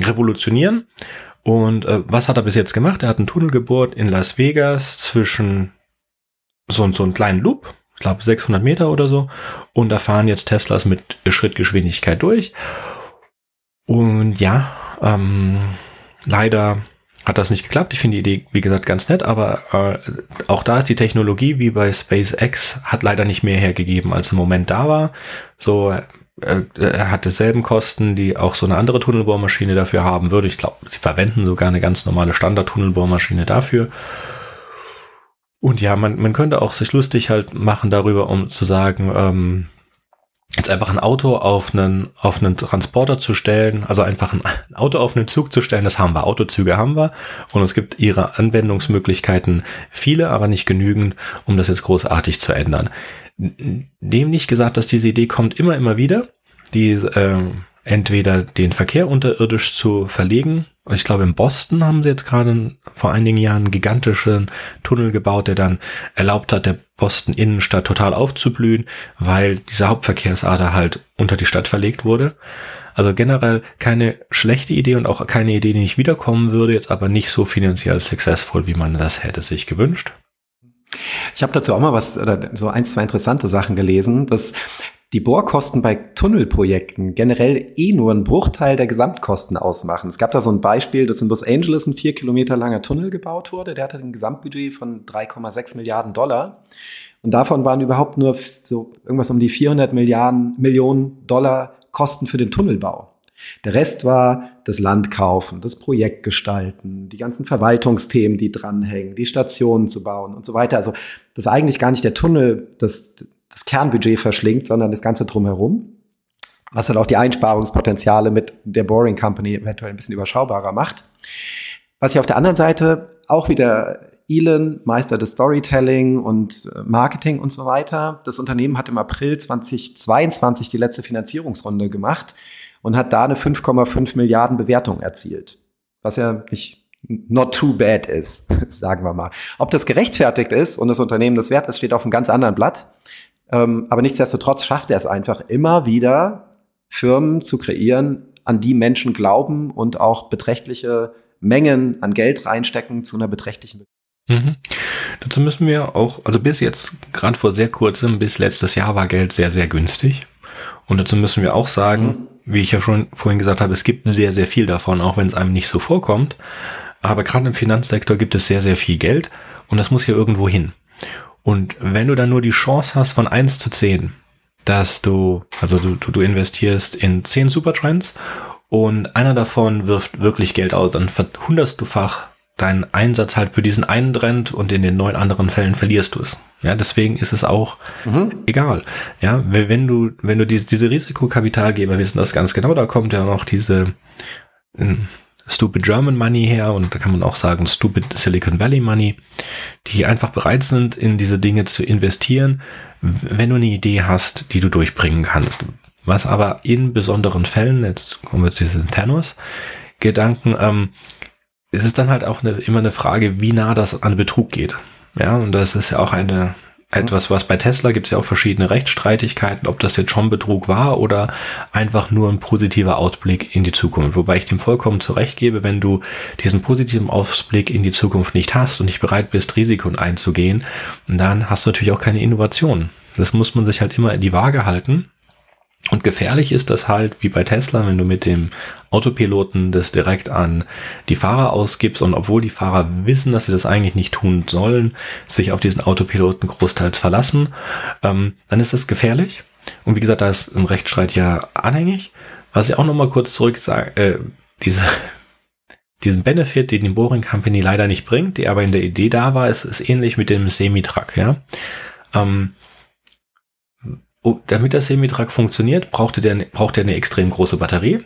revolutionieren. Und äh, was hat er bis jetzt gemacht? Er hat einen Tunnel gebohrt in Las Vegas zwischen so, so einen kleinen Loop ich glaube 600 Meter oder so. Und da fahren jetzt Teslas mit Schrittgeschwindigkeit durch. Und ja, ähm, leider hat das nicht geklappt. Ich finde die Idee, wie gesagt, ganz nett, aber äh, auch da ist die Technologie, wie bei SpaceX, hat leider nicht mehr hergegeben, als im Moment da war. So, äh, er hat dieselben Kosten, die auch so eine andere Tunnelbohrmaschine dafür haben würde. Ich glaube, sie verwenden sogar eine ganz normale Standard-Tunnelbohrmaschine dafür. Und ja, man, man könnte auch sich lustig halt machen darüber, um zu sagen, ähm, jetzt einfach ein Auto auf einen, auf einen Transporter zu stellen, also einfach ein Auto auf einen Zug zu stellen, das haben wir, Autozüge haben wir und es gibt ihre Anwendungsmöglichkeiten viele, aber nicht genügend, um das jetzt großartig zu ändern. Dem nicht gesagt, dass diese Idee kommt immer, immer wieder, die äh, entweder den Verkehr unterirdisch zu verlegen, ich glaube, in Boston haben sie jetzt gerade vor einigen Jahren einen gigantischen Tunnel gebaut, der dann erlaubt hat, der Boston Innenstadt total aufzublühen, weil diese Hauptverkehrsader halt unter die Stadt verlegt wurde. Also generell keine schlechte Idee und auch keine Idee, die nicht wiederkommen würde, jetzt aber nicht so finanziell successful, wie man das hätte sich gewünscht.
Ich habe dazu auch mal was, so ein, zwei interessante Sachen gelesen, dass die Bohrkosten bei Tunnelprojekten generell eh nur einen Bruchteil der Gesamtkosten ausmachen. Es gab da so ein Beispiel, dass in Los Angeles ein vier Kilometer langer Tunnel gebaut wurde. Der hatte ein Gesamtbudget von 3,6 Milliarden Dollar. Und davon waren überhaupt nur so irgendwas um die 400 Milliarden, Millionen Dollar Kosten für den Tunnelbau. Der Rest war das Land kaufen, das Projekt gestalten, die ganzen Verwaltungsthemen, die dranhängen, die Stationen zu bauen und so weiter. Also das ist eigentlich gar nicht der Tunnel, das, das Kernbudget verschlingt, sondern das Ganze drumherum. Was halt auch die Einsparungspotenziale mit der Boring Company eventuell ein bisschen überschaubarer macht. Was ich auf der anderen Seite auch wieder Elon, Meister des Storytelling und äh, Marketing und so weiter. Das Unternehmen hat im April 2022 die letzte Finanzierungsrunde gemacht und hat da eine 5,5 Milliarden Bewertung erzielt. Was ja nicht not too bad ist, sagen wir mal. Ob das gerechtfertigt ist und das Unternehmen das wert ist, steht auf einem ganz anderen Blatt. Ähm, aber nichtsdestotrotz schafft er es einfach immer wieder, Firmen zu kreieren, an die Menschen glauben und auch beträchtliche Mengen an Geld reinstecken zu einer beträchtlichen
Mhm. Dazu müssen wir auch, also bis jetzt, gerade vor sehr kurzem, bis letztes Jahr war Geld sehr, sehr günstig. Und dazu müssen wir auch sagen, mhm. wie ich ja schon vorhin gesagt habe, es gibt sehr, sehr viel davon, auch wenn es einem nicht so vorkommt. Aber gerade im Finanzsektor gibt es sehr, sehr viel Geld und das muss hier irgendwo hin. Und wenn du dann nur die Chance hast von eins zu zehn, dass du, also du, du, du investierst in zehn Supertrends und einer davon wirft wirklich Geld aus, dann verhunderst du fach deinen Einsatz halt für diesen einen Trend und in den neun anderen Fällen verlierst du es. Ja, deswegen ist es auch mhm. egal. Ja, wenn du, wenn du diese, diese Risikokapitalgeber wissen das ganz genau, da kommt ja noch diese ähm, Stupid German Money her und da kann man auch sagen Stupid Silicon Valley Money, die einfach bereit sind, in diese Dinge zu investieren, wenn du eine Idee hast, die du durchbringen kannst. Was aber in besonderen Fällen, jetzt kommen wir zu diesen Thanos-Gedanken, ähm, es ist dann halt auch eine, immer eine Frage, wie nah das an Betrug geht. Ja, und das ist ja auch eine, etwas, was bei Tesla gibt es ja auch verschiedene Rechtsstreitigkeiten, ob das jetzt schon Betrug war oder einfach nur ein positiver Ausblick in die Zukunft. Wobei ich dem vollkommen zurecht gebe, wenn du diesen positiven Ausblick in die Zukunft nicht hast und nicht bereit bist, Risiken einzugehen, dann hast du natürlich auch keine Innovation. Das muss man sich halt immer in die Waage halten. Und gefährlich ist das halt, wie bei Tesla, wenn du mit dem Autopiloten das direkt an die Fahrer ausgibst und obwohl die Fahrer wissen, dass sie das eigentlich nicht tun sollen, sich auf diesen Autopiloten großteils verlassen, ähm, dann ist das gefährlich. Und wie gesagt, da ist ein Rechtsstreit ja anhängig. Was ich auch nochmal kurz zurück sage, äh, diese, diesen Benefit, den die Boring Company leider nicht bringt, die aber in der Idee da war, ist, ist ähnlich mit dem Semitruck, ja. Ähm, oh, damit der Semitruck funktioniert, braucht er, braucht eine extrem große Batterie.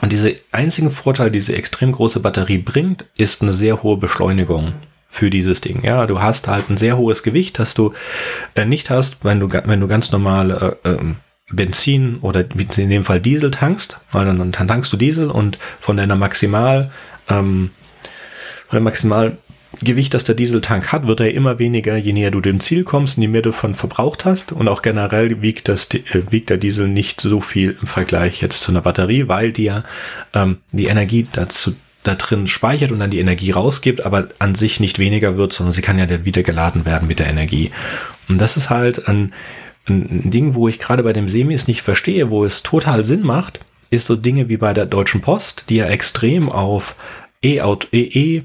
Und diese einzigen Vorteil, die diese extrem große Batterie bringt, ist eine sehr hohe Beschleunigung für dieses Ding. Ja, du hast halt ein sehr hohes Gewicht, das du äh, nicht hast, wenn du, wenn du ganz normal äh, äh, Benzin oder in dem Fall Diesel tankst, weil dann, dann tankst du Diesel und von deiner Maximal, ähm, von der Maximal Gewicht, das der Dieseltank hat, wird er immer weniger, je näher du dem Ziel kommst und je mehr du von verbraucht hast. Und auch generell wiegt, das, äh, wiegt der Diesel nicht so viel im Vergleich jetzt zu einer Batterie, weil die ja ähm, die Energie dazu da drin speichert und dann die Energie rausgibt, aber an sich nicht weniger wird, sondern sie kann ja wieder geladen werden mit der Energie. Und das ist halt ein, ein Ding, wo ich gerade bei dem Semis nicht verstehe, wo es total Sinn macht, ist so Dinge wie bei der Deutschen Post, die ja extrem auf E-Auto, E, -E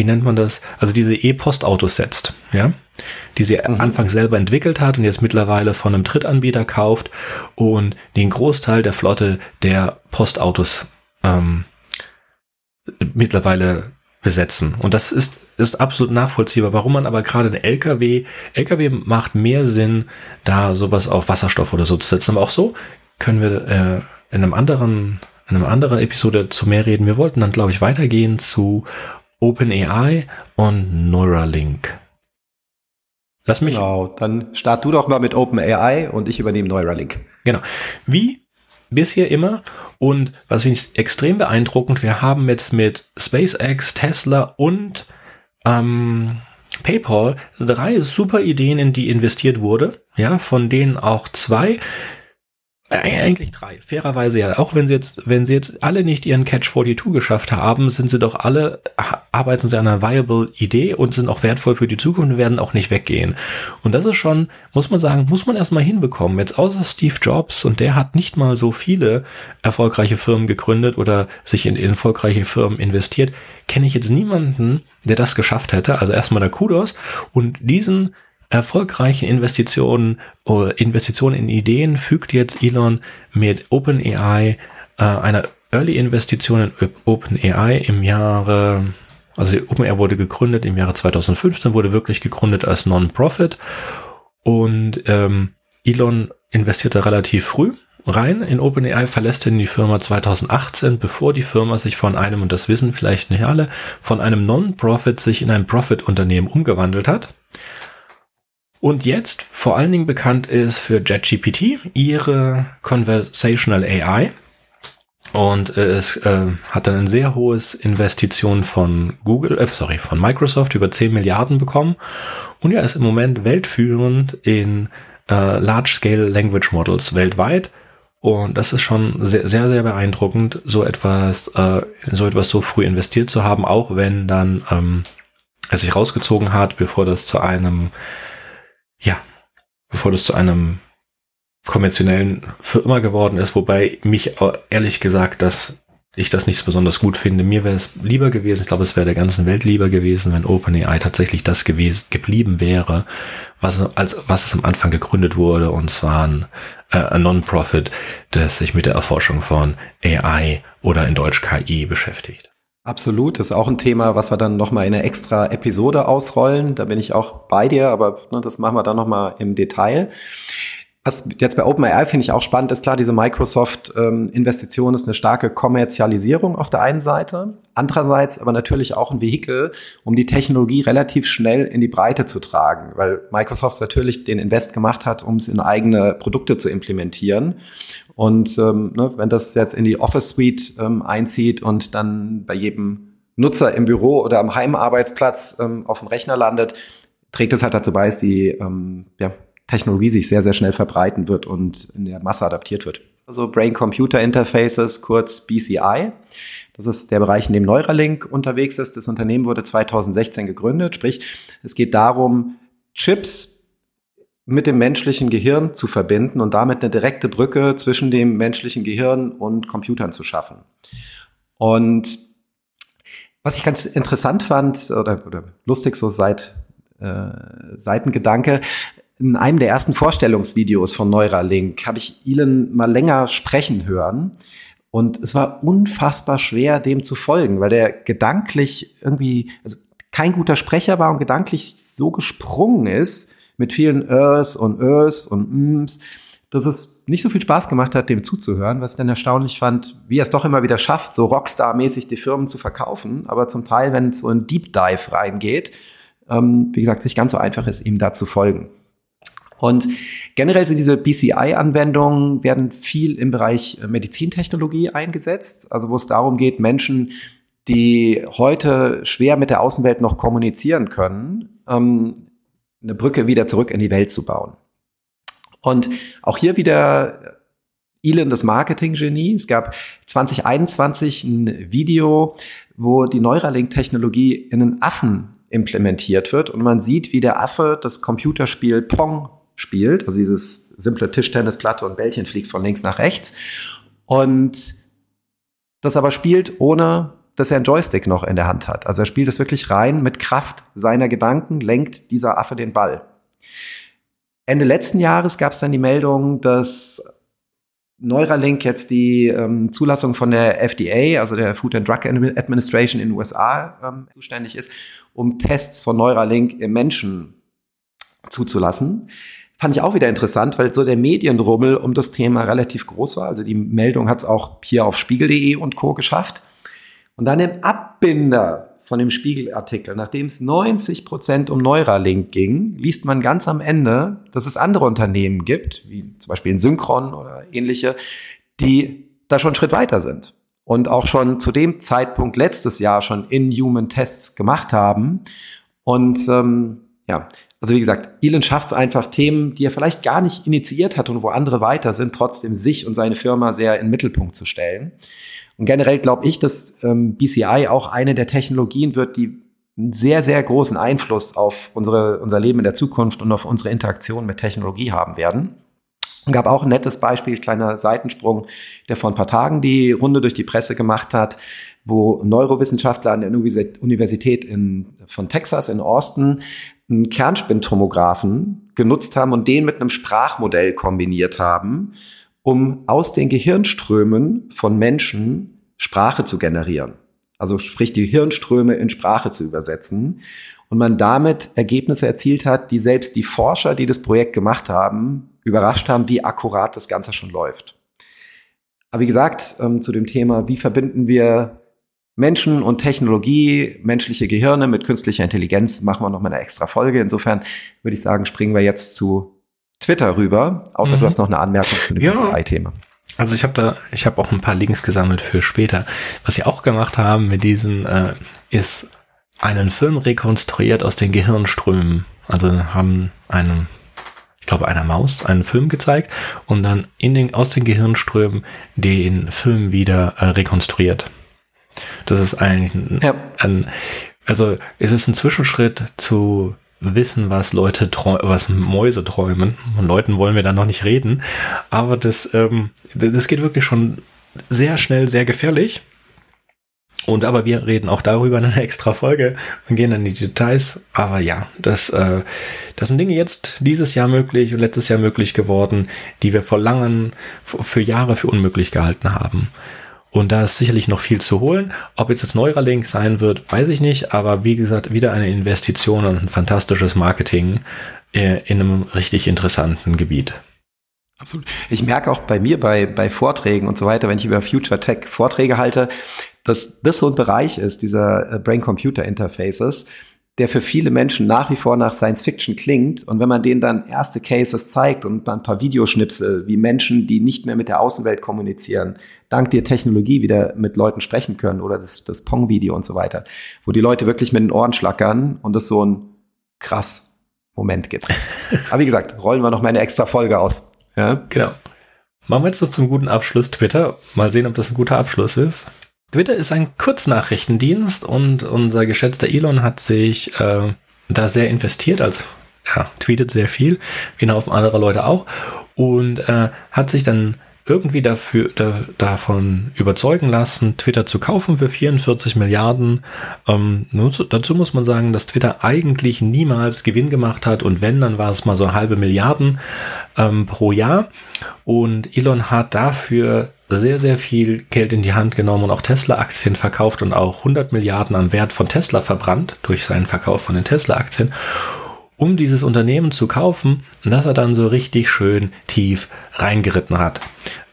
wie nennt man das? Also diese E-Postautos setzt, ja, die sie mhm. anfangs selber entwickelt hat und jetzt mittlerweile von einem Drittanbieter kauft und den Großteil der Flotte der Postautos ähm, mittlerweile besetzen. Und das ist, ist absolut nachvollziehbar. Warum man aber gerade einen LKW, LKW macht mehr Sinn, da sowas auf Wasserstoff oder so zu setzen. Aber auch so können wir äh, in einem anderen, in einem anderen Episode zu mehr reden. Wir wollten dann, glaube ich, weitergehen zu OpenAI und Neuralink.
Lass mich. Genau, dann start du doch mal mit OpenAI und ich übernehme Neuralink.
Genau. Wie bisher immer und was finde ich extrem beeindruckend, wir haben jetzt mit SpaceX, Tesla und ähm, PayPal drei super Ideen, in die investiert wurde, ja, von denen auch zwei eigentlich drei. Fairerweise ja. Auch wenn sie jetzt, wenn sie jetzt alle nicht ihren Catch 42 geschafft haben, sind sie doch alle, arbeiten sie an einer viable Idee und sind auch wertvoll für die Zukunft und werden auch nicht weggehen. Und das ist schon, muss man sagen, muss man erstmal hinbekommen. Jetzt außer Steve Jobs und der hat nicht mal so viele erfolgreiche Firmen gegründet oder sich in, in erfolgreiche Firmen investiert, kenne ich jetzt niemanden, der das geschafft hätte. Also erstmal der Kudos und diesen erfolgreiche Investitionen oder Investitionen in Ideen fügt jetzt Elon mit OpenAI äh, einer Early Investition in OpenAI im Jahre, also OpenAI wurde gegründet im Jahre 2015, wurde wirklich gegründet als Non-Profit und ähm, Elon investierte relativ früh rein in OpenAI, verlässt dann die Firma 2018, bevor die Firma sich von einem, und das wissen vielleicht nicht alle, von einem Non-Profit sich in ein Profit-Unternehmen umgewandelt hat. Und jetzt vor allen Dingen bekannt ist für JetGPT ihre Conversational AI, Und äh, es äh, hat dann ein sehr hohes Investition von Google, äh, sorry, von Microsoft über 10 Milliarden bekommen. Und ja, ist im Moment weltführend in äh, Large-Scale Language Models weltweit. Und das ist schon sehr, sehr, sehr beeindruckend, so etwas, äh, so etwas so früh investiert zu haben, auch wenn dann ähm, es sich rausgezogen hat, bevor das zu einem, ja, bevor das zu einem konventionellen für immer geworden ist, wobei mich ehrlich gesagt, dass ich das nicht so besonders gut finde. Mir wäre es lieber gewesen, ich glaube, es wäre der ganzen Welt lieber gewesen, wenn OpenAI tatsächlich das gewesen, geblieben wäre, was, als, was es am Anfang gegründet wurde, und zwar ein, äh, ein Non-Profit, das sich mit der Erforschung von AI oder in Deutsch KI beschäftigt.
Absolut, das ist auch ein Thema, was wir dann nochmal in einer extra Episode ausrollen. Da bin ich auch bei dir, aber ne, das machen wir dann nochmal im Detail. Was jetzt bei OpenAI finde ich auch spannend ist, klar, diese Microsoft-Investition ähm, ist eine starke Kommerzialisierung auf der einen Seite, andererseits aber natürlich auch ein Vehikel, um die Technologie relativ schnell in die Breite zu tragen, weil Microsoft natürlich den Invest gemacht hat, um es in eigene Produkte zu implementieren. Und ähm, ne, wenn das jetzt in die Office Suite ähm, einzieht und dann bei jedem Nutzer im Büro oder am Heimarbeitsplatz ähm, auf dem Rechner landet, trägt es halt dazu bei, dass die ähm, ja, Technologie sich sehr, sehr schnell verbreiten wird und in der Masse adaptiert wird. Also Brain-Computer Interfaces, kurz BCI. Das ist der Bereich, in dem Neuralink unterwegs ist. Das Unternehmen wurde 2016 gegründet. Sprich, es geht darum, Chips mit dem menschlichen Gehirn zu verbinden und damit eine direkte Brücke zwischen dem menschlichen Gehirn und Computern zu schaffen. Und was ich ganz interessant fand oder, oder lustig so seit äh, Seitengedanke, in einem der ersten Vorstellungsvideos von Neuralink habe ich Elon mal länger sprechen hören. Und es war unfassbar schwer, dem zu folgen, weil der gedanklich irgendwie, also kein guter Sprecher war und gedanklich so gesprungen ist mit vielen Ös und Ös und Ms, dass es nicht so viel Spaß gemacht hat, dem zuzuhören, was ich dann erstaunlich fand, wie er es doch immer wieder schafft, so Rockstar-mäßig die Firmen zu verkaufen, aber zum Teil, wenn es so ein Deep Dive reingeht, ähm, wie gesagt, nicht ganz so einfach ist, ihm da zu folgen. Und generell sind diese BCI-Anwendungen werden viel im Bereich äh, Medizintechnologie eingesetzt, also wo es darum geht, Menschen, die heute schwer mit der Außenwelt noch kommunizieren können, ähm, eine Brücke wieder zurück in die Welt zu bauen. Und auch hier wieder Elon das Marketing-Genie. Es gab 2021 ein Video, wo die Neuralink-Technologie in einen Affen implementiert wird und man sieht, wie der Affe das Computerspiel Pong spielt. Also dieses simple Tischtennisplatte und Bällchen fliegt von links nach rechts. Und das aber spielt, ohne dass er einen Joystick noch in der Hand hat. Also er spielt es wirklich rein mit Kraft seiner Gedanken, lenkt dieser Affe den Ball. Ende letzten Jahres gab es dann die Meldung, dass Neuralink jetzt die ähm, Zulassung von der FDA, also der Food and Drug Administration in den USA, ähm, zuständig ist, um Tests von Neuralink im Menschen zuzulassen. Fand ich auch wieder interessant, weil so der Medienrummel um das Thema relativ groß war. Also die Meldung hat es auch hier auf spiegel.de und Co. geschafft. Und dann im Abbinder von dem Spiegelartikel, nachdem es 90 Prozent um Neuralink ging, liest man ganz am Ende, dass es andere Unternehmen gibt, wie zum Beispiel in Synchron oder ähnliche, die da schon einen Schritt weiter sind und auch schon zu dem Zeitpunkt letztes Jahr schon In-Human-Tests gemacht haben. Und ähm, ja, also wie gesagt, Elon schafft es einfach, Themen, die er vielleicht gar nicht initiiert hat und wo andere weiter sind, trotzdem sich und seine Firma sehr in den Mittelpunkt zu stellen. Und generell glaube ich, dass ähm, BCI auch eine der Technologien wird, die einen sehr, sehr großen Einfluss auf unsere, unser Leben in der Zukunft und auf unsere Interaktion mit Technologie haben werden. Und gab auch ein nettes Beispiel, kleiner Seitensprung, der vor ein paar Tagen die Runde durch die Presse gemacht hat, wo Neurowissenschaftler an der Universität in, von Texas in Austin einen Kernspintomographen genutzt haben und den mit einem Sprachmodell kombiniert haben, um aus den Gehirnströmen von Menschen Sprache zu generieren. Also sprich die Hirnströme in Sprache zu übersetzen. Und man damit Ergebnisse erzielt hat, die selbst die Forscher, die das Projekt gemacht haben, überrascht haben, wie akkurat das Ganze schon läuft. Aber wie gesagt, ähm, zu dem Thema, wie verbinden wir Menschen und Technologie, menschliche Gehirne mit künstlicher Intelligenz machen wir noch mal eine extra Folge. Insofern würde ich sagen, springen wir jetzt zu Twitter rüber. Außer mhm. du hast noch eine Anmerkung zu dem
ja.
thema
Also ich habe da, ich habe auch ein paar Links gesammelt für später. Was sie auch gemacht haben mit diesen, äh, ist einen Film rekonstruiert aus den Gehirnströmen. Also haben einen, ich glaube, einer Maus einen Film gezeigt und dann in den, aus den Gehirnströmen den Film wieder äh, rekonstruiert. Das ist eigentlich ein, ja. ein, also es ist ein Zwischenschritt zu wissen, was Leute was Mäuse träumen. Von Leuten wollen wir da noch nicht reden. Aber das, ähm, das geht wirklich schon sehr schnell, sehr gefährlich. Und aber wir reden auch darüber in einer extra Folge und gehen dann in die Details. Aber ja, das, äh, das sind Dinge jetzt dieses Jahr möglich und letztes Jahr möglich geworden, die wir vor langen, für Jahre für unmöglich gehalten haben. Und da ist sicherlich noch viel zu holen. Ob jetzt das Neuralink sein wird, weiß ich nicht. Aber wie gesagt, wieder eine Investition und ein fantastisches Marketing äh, in einem richtig interessanten Gebiet.
Absolut. Ich merke auch bei mir bei, bei Vorträgen und so weiter, wenn ich über Future Tech Vorträge halte, dass das so ein Bereich ist, dieser äh, Brain-Computer-Interfaces, der für viele Menschen nach wie vor nach Science Fiction klingt. Und wenn man denen dann erste Cases zeigt und ein paar Videoschnipsel, wie Menschen, die nicht mehr mit der Außenwelt kommunizieren, dank der Technologie wieder mit Leuten sprechen können oder das, das Pong-Video und so weiter, wo die Leute wirklich mit den Ohren schlackern und es so ein krass Moment gibt. Aber wie gesagt, rollen wir noch mal eine extra Folge aus.
Ja? Genau. Machen wir jetzt so zum guten Abschluss Twitter. Mal sehen, ob das ein guter Abschluss ist. Twitter ist ein Kurznachrichtendienst und unser geschätzter Elon hat sich äh, da sehr investiert, also ja, tweetet sehr viel, wie ein Haufen anderer Leute auch, und äh, hat sich dann irgendwie dafür, da, davon überzeugen lassen, Twitter zu kaufen für 44 Milliarden. Ähm, dazu muss man sagen, dass Twitter eigentlich niemals Gewinn gemacht hat und wenn, dann war es mal so halbe Milliarden ähm, pro Jahr. Und Elon hat dafür sehr, sehr viel Geld in die Hand genommen und auch Tesla-Aktien verkauft und auch 100 Milliarden am Wert von Tesla verbrannt durch seinen Verkauf von den Tesla-Aktien, um dieses Unternehmen zu kaufen, das er dann so richtig schön tief reingeritten hat.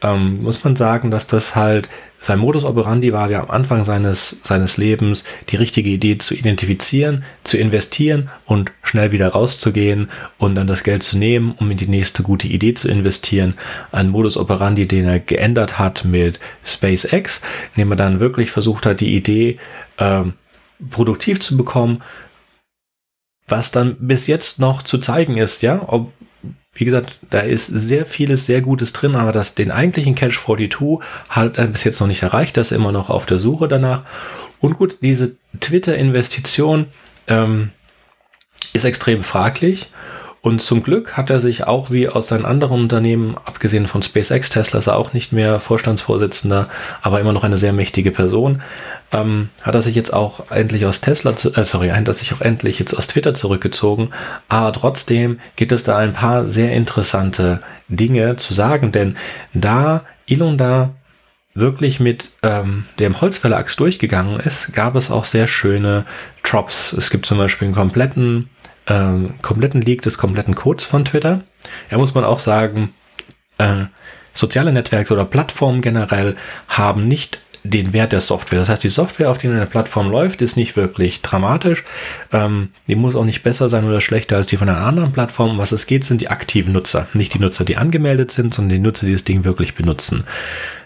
Ähm, muss man sagen, dass das halt sein Modus operandi war ja am Anfang seines, seines Lebens, die richtige Idee zu identifizieren, zu investieren und schnell wieder rauszugehen und dann das Geld zu nehmen, um in die nächste gute Idee zu investieren. Ein Modus operandi, den er geändert hat mit SpaceX, indem er dann wirklich versucht hat, die Idee ähm, produktiv zu bekommen, was dann bis jetzt noch zu zeigen ist, ja, ob wie gesagt, da ist sehr vieles sehr Gutes drin, aber das, den eigentlichen Cache 42 hat er bis jetzt noch nicht erreicht, das ist immer noch auf der Suche danach. Und gut, diese Twitter-Investition ähm, ist extrem fraglich. Und zum Glück hat er sich auch wie aus seinen anderen Unternehmen, abgesehen von SpaceX, Tesla ist er auch nicht mehr Vorstandsvorsitzender, aber immer noch eine sehr mächtige Person, ähm, hat er sich jetzt auch endlich aus Tesla, äh, sorry, hat er sich auch endlich jetzt aus Twitter zurückgezogen. Aber trotzdem gibt es da ein paar sehr interessante Dinge zu sagen, denn da Elon da wirklich mit ähm, dem Holzfällerachs durchgegangen ist, gab es auch sehr schöne Drops. Es gibt zum Beispiel einen kompletten ähm, kompletten Leak des kompletten Codes von Twitter. Ja, muss man auch sagen, äh, soziale Netzwerke oder Plattformen generell haben nicht den Wert der Software. Das heißt, die Software, auf der eine Plattform läuft, ist nicht wirklich dramatisch. Ähm, die muss auch nicht besser sein oder schlechter als die von einer anderen Plattform. Was es geht, sind die aktiven Nutzer. Nicht die Nutzer, die angemeldet sind, sondern die Nutzer, die das Ding wirklich benutzen.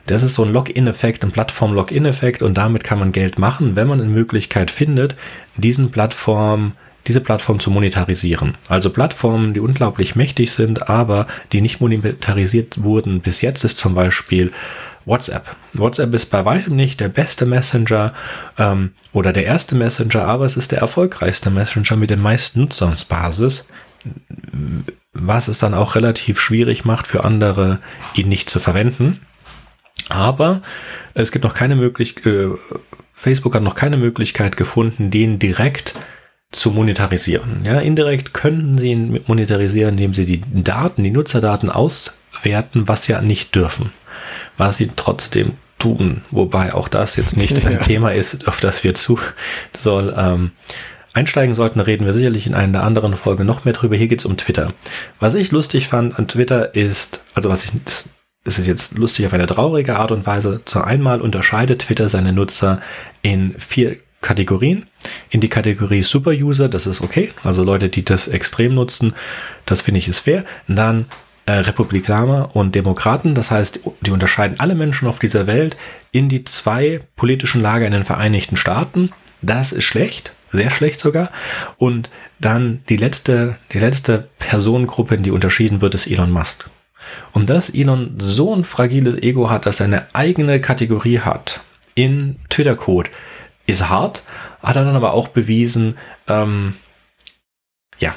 Das ist so ein Login-Effekt, ein Plattform-Login-Effekt und damit kann man Geld machen, wenn man eine Möglichkeit findet, diesen Plattformen diese Plattform zu monetarisieren. Also Plattformen, die unglaublich mächtig sind, aber die nicht monetarisiert wurden bis jetzt, ist zum Beispiel WhatsApp. WhatsApp ist bei weitem nicht der beste Messenger ähm, oder der erste Messenger, aber es ist der erfolgreichste Messenger mit den meisten Nutzungsbasis, was es dann auch relativ schwierig macht für andere, ihn nicht zu verwenden. Aber es gibt noch keine Möglichkeit, äh, Facebook hat noch keine Möglichkeit gefunden, den direkt zu monetarisieren. Ja, indirekt könnten sie ihn monetarisieren, indem sie die Daten, die Nutzerdaten auswerten, was ja nicht dürfen. Was sie trotzdem tun, wobei auch das jetzt nicht ein Thema ist, auf das wir zu soll ähm, einsteigen sollten, reden wir sicherlich in einer der anderen Folge noch mehr drüber. Hier geht's um Twitter. Was ich lustig fand an Twitter ist, also was ich, das ist jetzt lustig auf eine traurige Art und Weise. Zu einmal unterscheidet Twitter seine Nutzer in vier Kategorien. In die Kategorie Super User, das ist okay. Also Leute, die das extrem nutzen, das finde ich ist fair. Und dann äh, Republikaner und Demokraten. Das heißt, die unterscheiden alle Menschen auf dieser Welt in die zwei politischen Lager in den Vereinigten Staaten. Das ist schlecht, sehr schlecht sogar. Und dann die letzte, die letzte Personengruppe, in die unterschieden wird, ist Elon Musk. Und dass Elon so ein fragiles Ego hat, dass er eine eigene Kategorie hat in Twitter-Code, ist hart, hat er dann aber auch bewiesen, ähm, ja.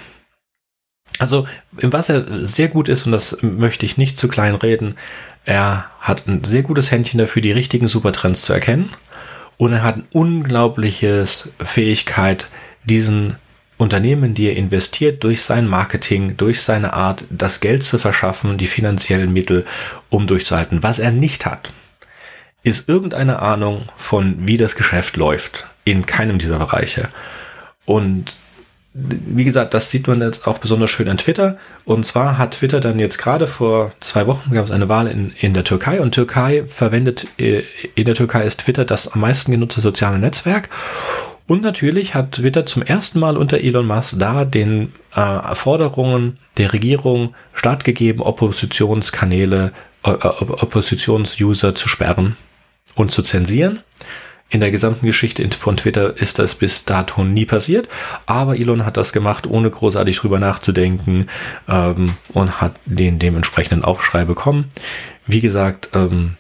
Also, was er sehr gut ist, und das möchte ich nicht zu klein reden, er hat ein sehr gutes Händchen dafür, die richtigen Supertrends zu erkennen. Und er hat eine unglaubliches Fähigkeit, diesen Unternehmen, die er investiert, durch sein Marketing, durch seine Art, das Geld zu verschaffen, die finanziellen Mittel, um durchzuhalten. Was er nicht hat, ist irgendeine Ahnung von, wie das Geschäft läuft. In keinem dieser Bereiche. Und wie gesagt, das sieht man jetzt auch besonders schön an Twitter. Und zwar hat Twitter dann jetzt gerade vor zwei Wochen gab es eine Wahl in, in der Türkei und Türkei verwendet, äh, in der Türkei ist Twitter das am meisten genutzte soziale Netzwerk. Und natürlich hat Twitter zum ersten Mal unter Elon Musk da den äh, Forderungen der Regierung stattgegeben, Oppositionskanäle, äh, Oppositionsuser zu sperren und zu zensieren. In der gesamten Geschichte von Twitter ist das bis dato nie passiert, aber Elon hat das gemacht, ohne großartig drüber nachzudenken ähm, und hat den dementsprechenden Aufschrei bekommen. Wie gesagt, ähm,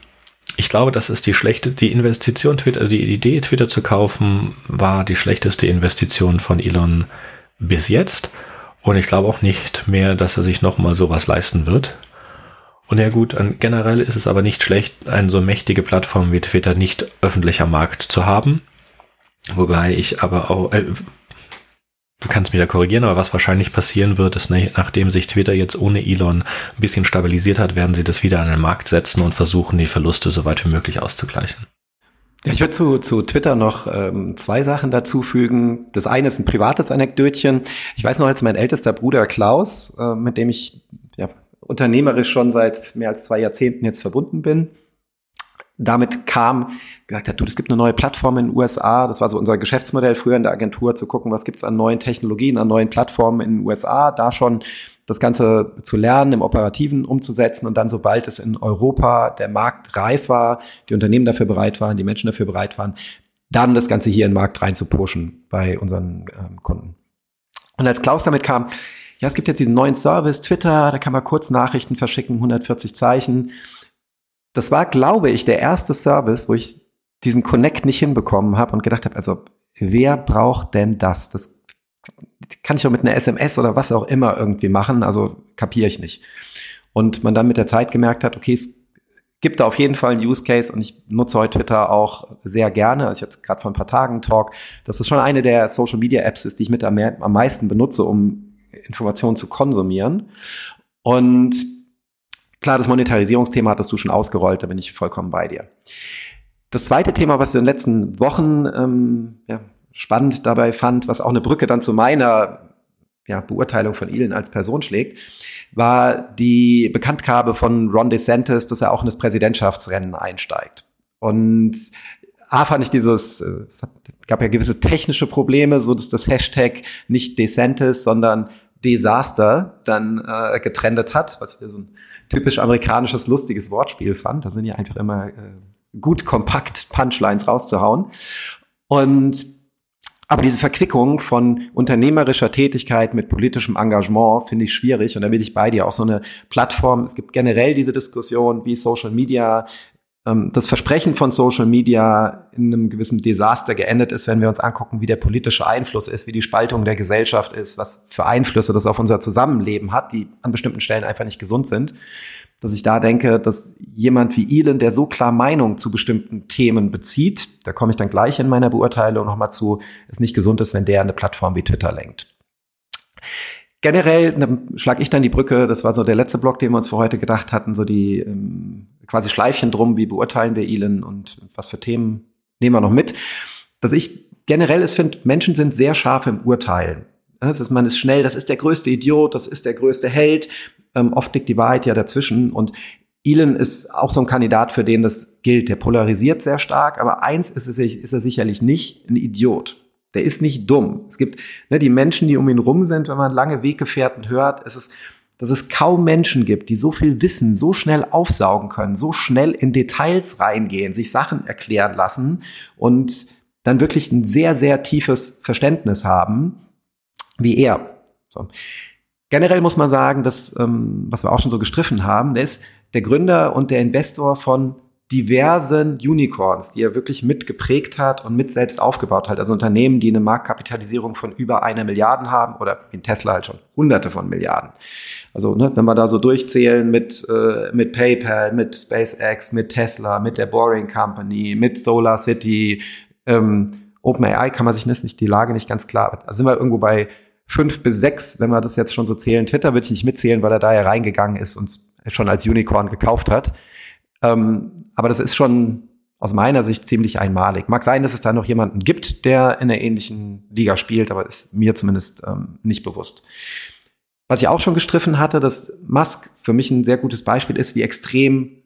ich glaube, das ist die schlechte, die Investition Twitter, die Idee Twitter zu kaufen, war die schlechteste Investition von Elon bis jetzt. Und ich glaube auch nicht mehr, dass er sich nochmal sowas leisten wird. Und ja gut, generell ist es aber nicht schlecht, eine so mächtige Plattform wie Twitter nicht öffentlicher Markt zu haben. Wobei ich aber auch, äh, du kannst mich da korrigieren, aber was wahrscheinlich passieren wird, ist, nachdem sich Twitter jetzt ohne Elon ein bisschen stabilisiert hat, werden sie das wieder an den Markt setzen und versuchen, die Verluste so weit wie möglich auszugleichen.
Ja, ich würde zu, zu Twitter noch ähm, zwei Sachen dazufügen. Das eine ist ein privates Anekdötchen. Ich weiß noch, als mein ältester Bruder Klaus, äh, mit dem ich unternehmerisch schon seit mehr als zwei Jahrzehnten jetzt verbunden bin. Damit kam, gesagt hat, du, es gibt eine neue Plattform in den USA. Das war so unser Geschäftsmodell früher in der Agentur, zu gucken, was gibt's an neuen Technologien, an neuen Plattformen in den USA, da schon das Ganze zu lernen, im Operativen umzusetzen und dann, sobald es in Europa der Markt reif war, die Unternehmen dafür bereit waren, die Menschen dafür bereit waren, dann das Ganze hier in den Markt rein zu pushen bei unseren ähm, Kunden. Und als Klaus damit kam, ja, es gibt jetzt diesen neuen Service, Twitter, da kann man kurz Nachrichten verschicken, 140 Zeichen. Das war, glaube ich, der erste Service, wo ich diesen Connect nicht hinbekommen habe und gedacht habe, also wer braucht denn das? Das kann ich auch mit einer SMS oder was auch immer irgendwie machen, also kapiere ich nicht. Und man dann mit der Zeit gemerkt hat, okay, es gibt da auf jeden Fall einen Use Case und ich nutze heute Twitter auch sehr gerne. Also ich hatte gerade vor ein paar Tagen einen Talk, dass das schon eine der Social Media Apps die ich mit am meisten benutze, um Informationen zu konsumieren. Und klar, das Monetarisierungsthema hattest du schon ausgerollt, da bin ich vollkommen bei dir. Das zweite Thema, was ich in den letzten Wochen ähm, ja, spannend dabei fand, was auch eine Brücke dann zu meiner ja, Beurteilung von Elon als Person schlägt, war die Bekanntgabe von Ron DeSantis, dass er auch in das Präsidentschaftsrennen einsteigt. Und A fand ich dieses, äh, es gab ja gewisse technische Probleme, so dass das Hashtag nicht DeSantis, sondern Desaster dann äh, getrendet hat, was ich so ein typisch amerikanisches, lustiges Wortspiel fand. Da sind ja einfach immer äh, gut kompakt Punchlines rauszuhauen. Und aber diese Verquickung von unternehmerischer Tätigkeit mit politischem Engagement finde ich schwierig. Und da bin ich bei dir auch so eine Plattform. Es gibt generell diese Diskussion, wie Social Media das Versprechen von Social Media in einem gewissen Desaster geendet ist, wenn wir uns angucken, wie der politische Einfluss ist, wie die Spaltung der Gesellschaft ist, was für Einflüsse das auf unser Zusammenleben hat, die an bestimmten Stellen einfach nicht gesund sind. Dass ich da denke, dass jemand wie Elon, der so klar Meinung zu bestimmten Themen bezieht, da komme ich dann gleich in meiner Beurteilung nochmal zu, es nicht gesund ist, wenn der eine Plattform wie Twitter lenkt. Generell schlage ich dann die Brücke, das war so der letzte Block, den wir uns für heute gedacht hatten, so die ähm, quasi Schleifchen drum, wie beurteilen wir Elon und was für Themen nehmen wir noch mit. Dass ich generell es finde, Menschen sind sehr scharf im Urteilen. Das ist, man ist schnell, das ist der größte Idiot, das ist der größte Held. Ähm, oft liegt die Wahrheit ja dazwischen. Und Elon ist auch so ein Kandidat, für den das gilt. Der polarisiert sehr stark, aber eins ist, es, ist er sicherlich nicht, ein Idiot. Der ist nicht dumm. Es gibt ne, die Menschen, die um ihn rum sind, wenn man lange Weggefährten hört, es ist dass es kaum Menschen gibt, die so viel Wissen so schnell aufsaugen können, so schnell in Details reingehen, sich Sachen erklären lassen und dann wirklich ein sehr, sehr tiefes Verständnis haben, wie er. So. Generell muss man sagen, dass, ähm, was wir auch schon so gestriffen haben, der ist der Gründer und der Investor von diversen Unicorns, die er wirklich mitgeprägt hat und mit selbst aufgebaut hat. Also Unternehmen, die eine Marktkapitalisierung von über einer Milliarde haben oder in Tesla halt schon hunderte von Milliarden. Also ne, wenn wir da so durchzählen mit, äh, mit PayPal, mit SpaceX, mit Tesla, mit der Boring Company, mit Solar City, ähm, OpenAI kann man sich nicht die Lage nicht ganz klar. Also sind wir irgendwo bei fünf bis sechs, wenn wir das jetzt schon so zählen. Twitter würde ich nicht mitzählen, weil er da ja reingegangen ist und schon als Unicorn gekauft hat. Ähm, aber das ist schon aus meiner Sicht ziemlich einmalig. Mag sein, dass es da noch jemanden gibt, der in der ähnlichen Liga spielt, aber ist mir zumindest ähm, nicht bewusst. Was ich auch schon gestriffen hatte, dass Musk für mich ein sehr gutes Beispiel ist, wie extrem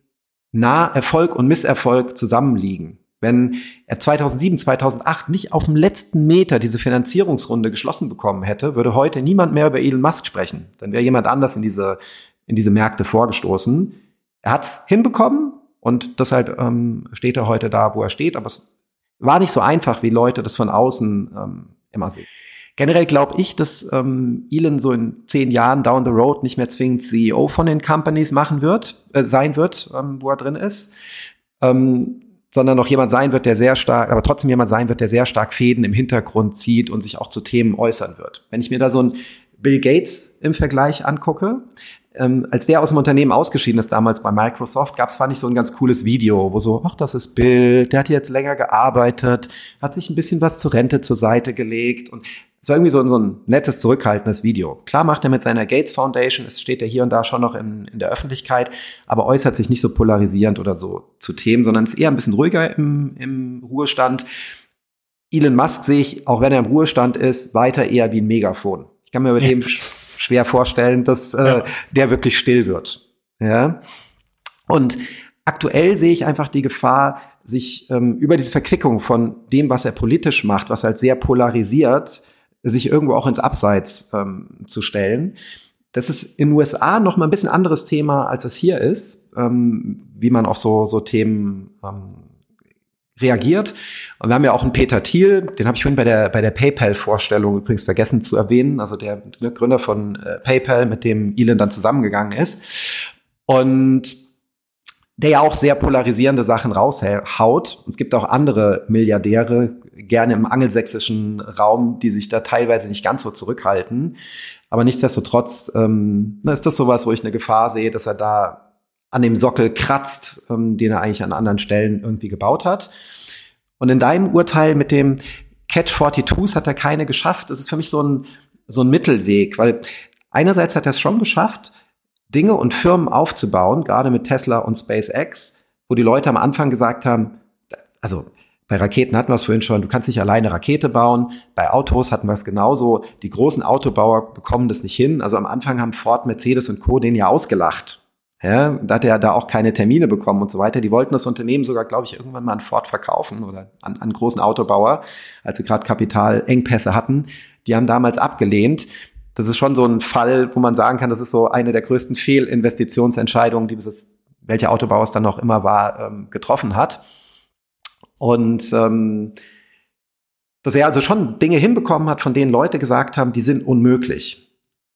nah Erfolg und Misserfolg zusammenliegen. Wenn er 2007, 2008 nicht auf dem letzten Meter diese Finanzierungsrunde geschlossen bekommen hätte, würde heute niemand mehr über Elon Musk sprechen. Dann wäre jemand anders in diese, in diese Märkte vorgestoßen. Er hat es hinbekommen und deshalb ähm, steht er heute da, wo er steht. Aber es war nicht so einfach, wie Leute das von außen ähm, immer sehen. Generell glaube ich, dass ähm, Elon so in zehn Jahren down the road nicht mehr zwingend CEO von den Companies machen wird, äh, sein wird, ähm, wo er drin ist, ähm, sondern noch jemand sein wird, der sehr stark, aber trotzdem jemand sein wird, der sehr stark Fäden im Hintergrund zieht und sich auch zu Themen äußern wird. Wenn ich mir da so ein Bill Gates im Vergleich angucke, ähm, als der aus dem Unternehmen ausgeschieden ist, damals bei Microsoft, gab es, fand ich, so ein ganz cooles Video, wo so, ach, das ist Bill, der hat jetzt länger gearbeitet, hat sich ein bisschen was zur Rente zur Seite gelegt und es war irgendwie so, so ein nettes, zurückhaltendes Video. Klar macht er mit seiner Gates Foundation, es steht er hier und da schon noch in, in der Öffentlichkeit, aber äußert sich nicht so polarisierend oder so zu Themen, sondern ist eher ein bisschen ruhiger im, im Ruhestand. Elon Musk sehe ich, auch wenn er im Ruhestand ist, weiter eher wie ein Megafon. Ich kann mir bei dem schwer vorstellen, dass äh, ja. der wirklich still wird. Ja. Und aktuell sehe ich einfach die Gefahr, sich ähm, über diese Verquickung von dem, was er politisch macht, was halt sehr polarisiert, sich irgendwo auch ins Abseits ähm, zu stellen. Das ist in den USA noch mal ein bisschen anderes Thema, als es hier ist, ähm, wie man auf so, so Themen ähm, reagiert. Und wir haben ja auch einen Peter Thiel, den habe ich vorhin bei der, bei der PayPal-Vorstellung übrigens vergessen zu erwähnen, also der ne, Gründer von äh, PayPal, mit dem Elon dann zusammengegangen ist. Und der ja auch sehr polarisierende Sachen raushaut. Es gibt auch andere Milliardäre, gerne im angelsächsischen Raum, die sich da teilweise nicht ganz so zurückhalten. Aber nichtsdestotrotz ähm, ist das sowas, wo ich eine Gefahr sehe, dass er da an dem Sockel kratzt, ähm, den er eigentlich an anderen Stellen irgendwie gebaut hat. Und in deinem Urteil mit dem Catch 42s hat er keine geschafft. Das ist für mich so ein, so ein Mittelweg, weil einerseits hat er es schon geschafft, Dinge und Firmen aufzubauen, gerade mit Tesla und SpaceX, wo die Leute am Anfang gesagt haben, also bei Raketen hatten wir es vorhin schon, du kannst nicht alleine Rakete bauen. Bei Autos hatten wir es genauso. Die großen Autobauer bekommen das nicht hin. Also am Anfang haben Ford, Mercedes und Co. den ja ausgelacht. Ja, da hat er da auch keine Termine bekommen und so weiter. Die wollten das Unternehmen sogar, glaube ich, irgendwann mal an Ford verkaufen oder an, an großen Autobauer, als sie gerade Kapitalengpässe hatten. Die haben damals abgelehnt. Das ist schon so ein Fall, wo man sagen kann, das ist so eine der größten Fehlinvestitionsentscheidungen, die welcher Autobauer es dann noch immer war, ähm, getroffen hat. Und ähm, dass er also schon Dinge hinbekommen hat, von denen Leute gesagt haben, die sind unmöglich.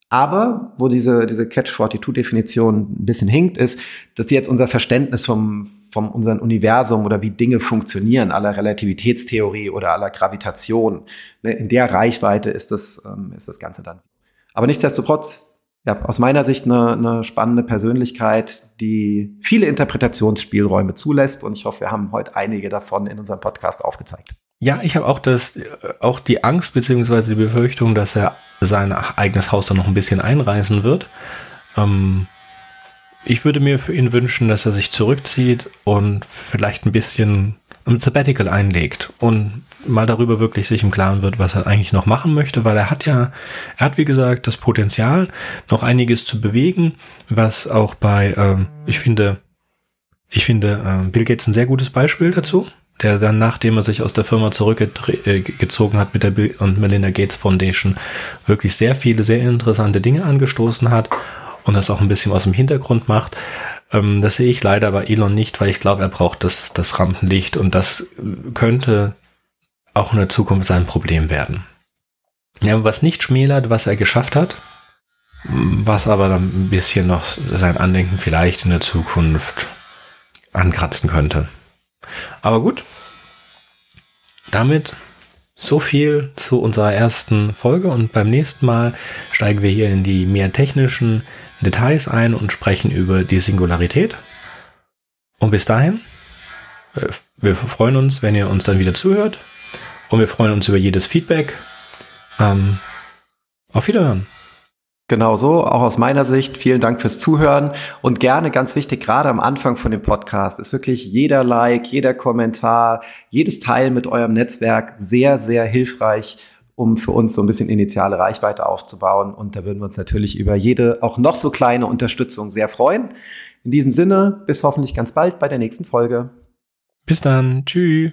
Aber wo diese, diese Catch-42-Definition ein bisschen hinkt, ist, dass jetzt unser Verständnis vom, vom unserem Universum oder wie Dinge funktionieren, aller Relativitätstheorie oder aller Gravitation, ne, in der Reichweite ist das, ähm, ist das Ganze dann. Aber nichtsdestotrotz, ja, aus meiner Sicht eine, eine spannende Persönlichkeit, die viele Interpretationsspielräume zulässt. Und ich hoffe, wir haben heute einige davon in unserem Podcast aufgezeigt.
Ja, ich habe auch auch die Angst beziehungsweise die Befürchtung, dass er sein eigenes Haus dann noch ein bisschen einreißen wird. Ähm, ich würde mir für ihn wünschen, dass er sich zurückzieht und vielleicht ein bisschen ein Sabbatical einlegt und mal darüber wirklich sich im Klaren wird, was er eigentlich noch machen möchte, weil er hat ja, er hat wie gesagt das Potenzial, noch einiges zu bewegen, was auch bei, ähm, ich finde, ich finde, äh, Bill Gates ein sehr gutes Beispiel dazu der dann, nachdem er sich aus der Firma zurückgezogen hat mit der Bill und Melinda Gates Foundation, wirklich sehr viele, sehr interessante Dinge angestoßen hat. und das auch ein bisschen aus dem Hintergrund macht. Ähm, das sehe ich leider bei Elon nicht, weil ich glaube, er braucht das, das Rampenlicht und das könnte auch in der Zukunft sein Problem werden. Ja, was nicht schmälert, was er geschafft hat, was aber dann ein bisschen noch sein Andenken vielleicht in der Zukunft ankratzen könnte. Aber gut, damit so viel zu unserer ersten Folge und beim nächsten Mal steigen wir hier in die mehr technischen Details ein und sprechen über die Singularität. Und bis dahin, äh, wir freuen uns, wenn ihr uns dann wieder zuhört und wir freuen uns über jedes Feedback. Ähm, auf Wiederhören.
Genau so, auch aus meiner Sicht. Vielen Dank fürs Zuhören und gerne, ganz wichtig, gerade am Anfang von dem Podcast ist wirklich jeder Like, jeder Kommentar, jedes Teil mit eurem Netzwerk sehr, sehr hilfreich, um für uns so ein bisschen initiale Reichweite aufzubauen. Und da würden wir uns natürlich über jede, auch noch so kleine Unterstützung sehr freuen. In diesem Sinne, bis hoffentlich ganz bald bei der nächsten Folge.
Bis dann. Tschüss.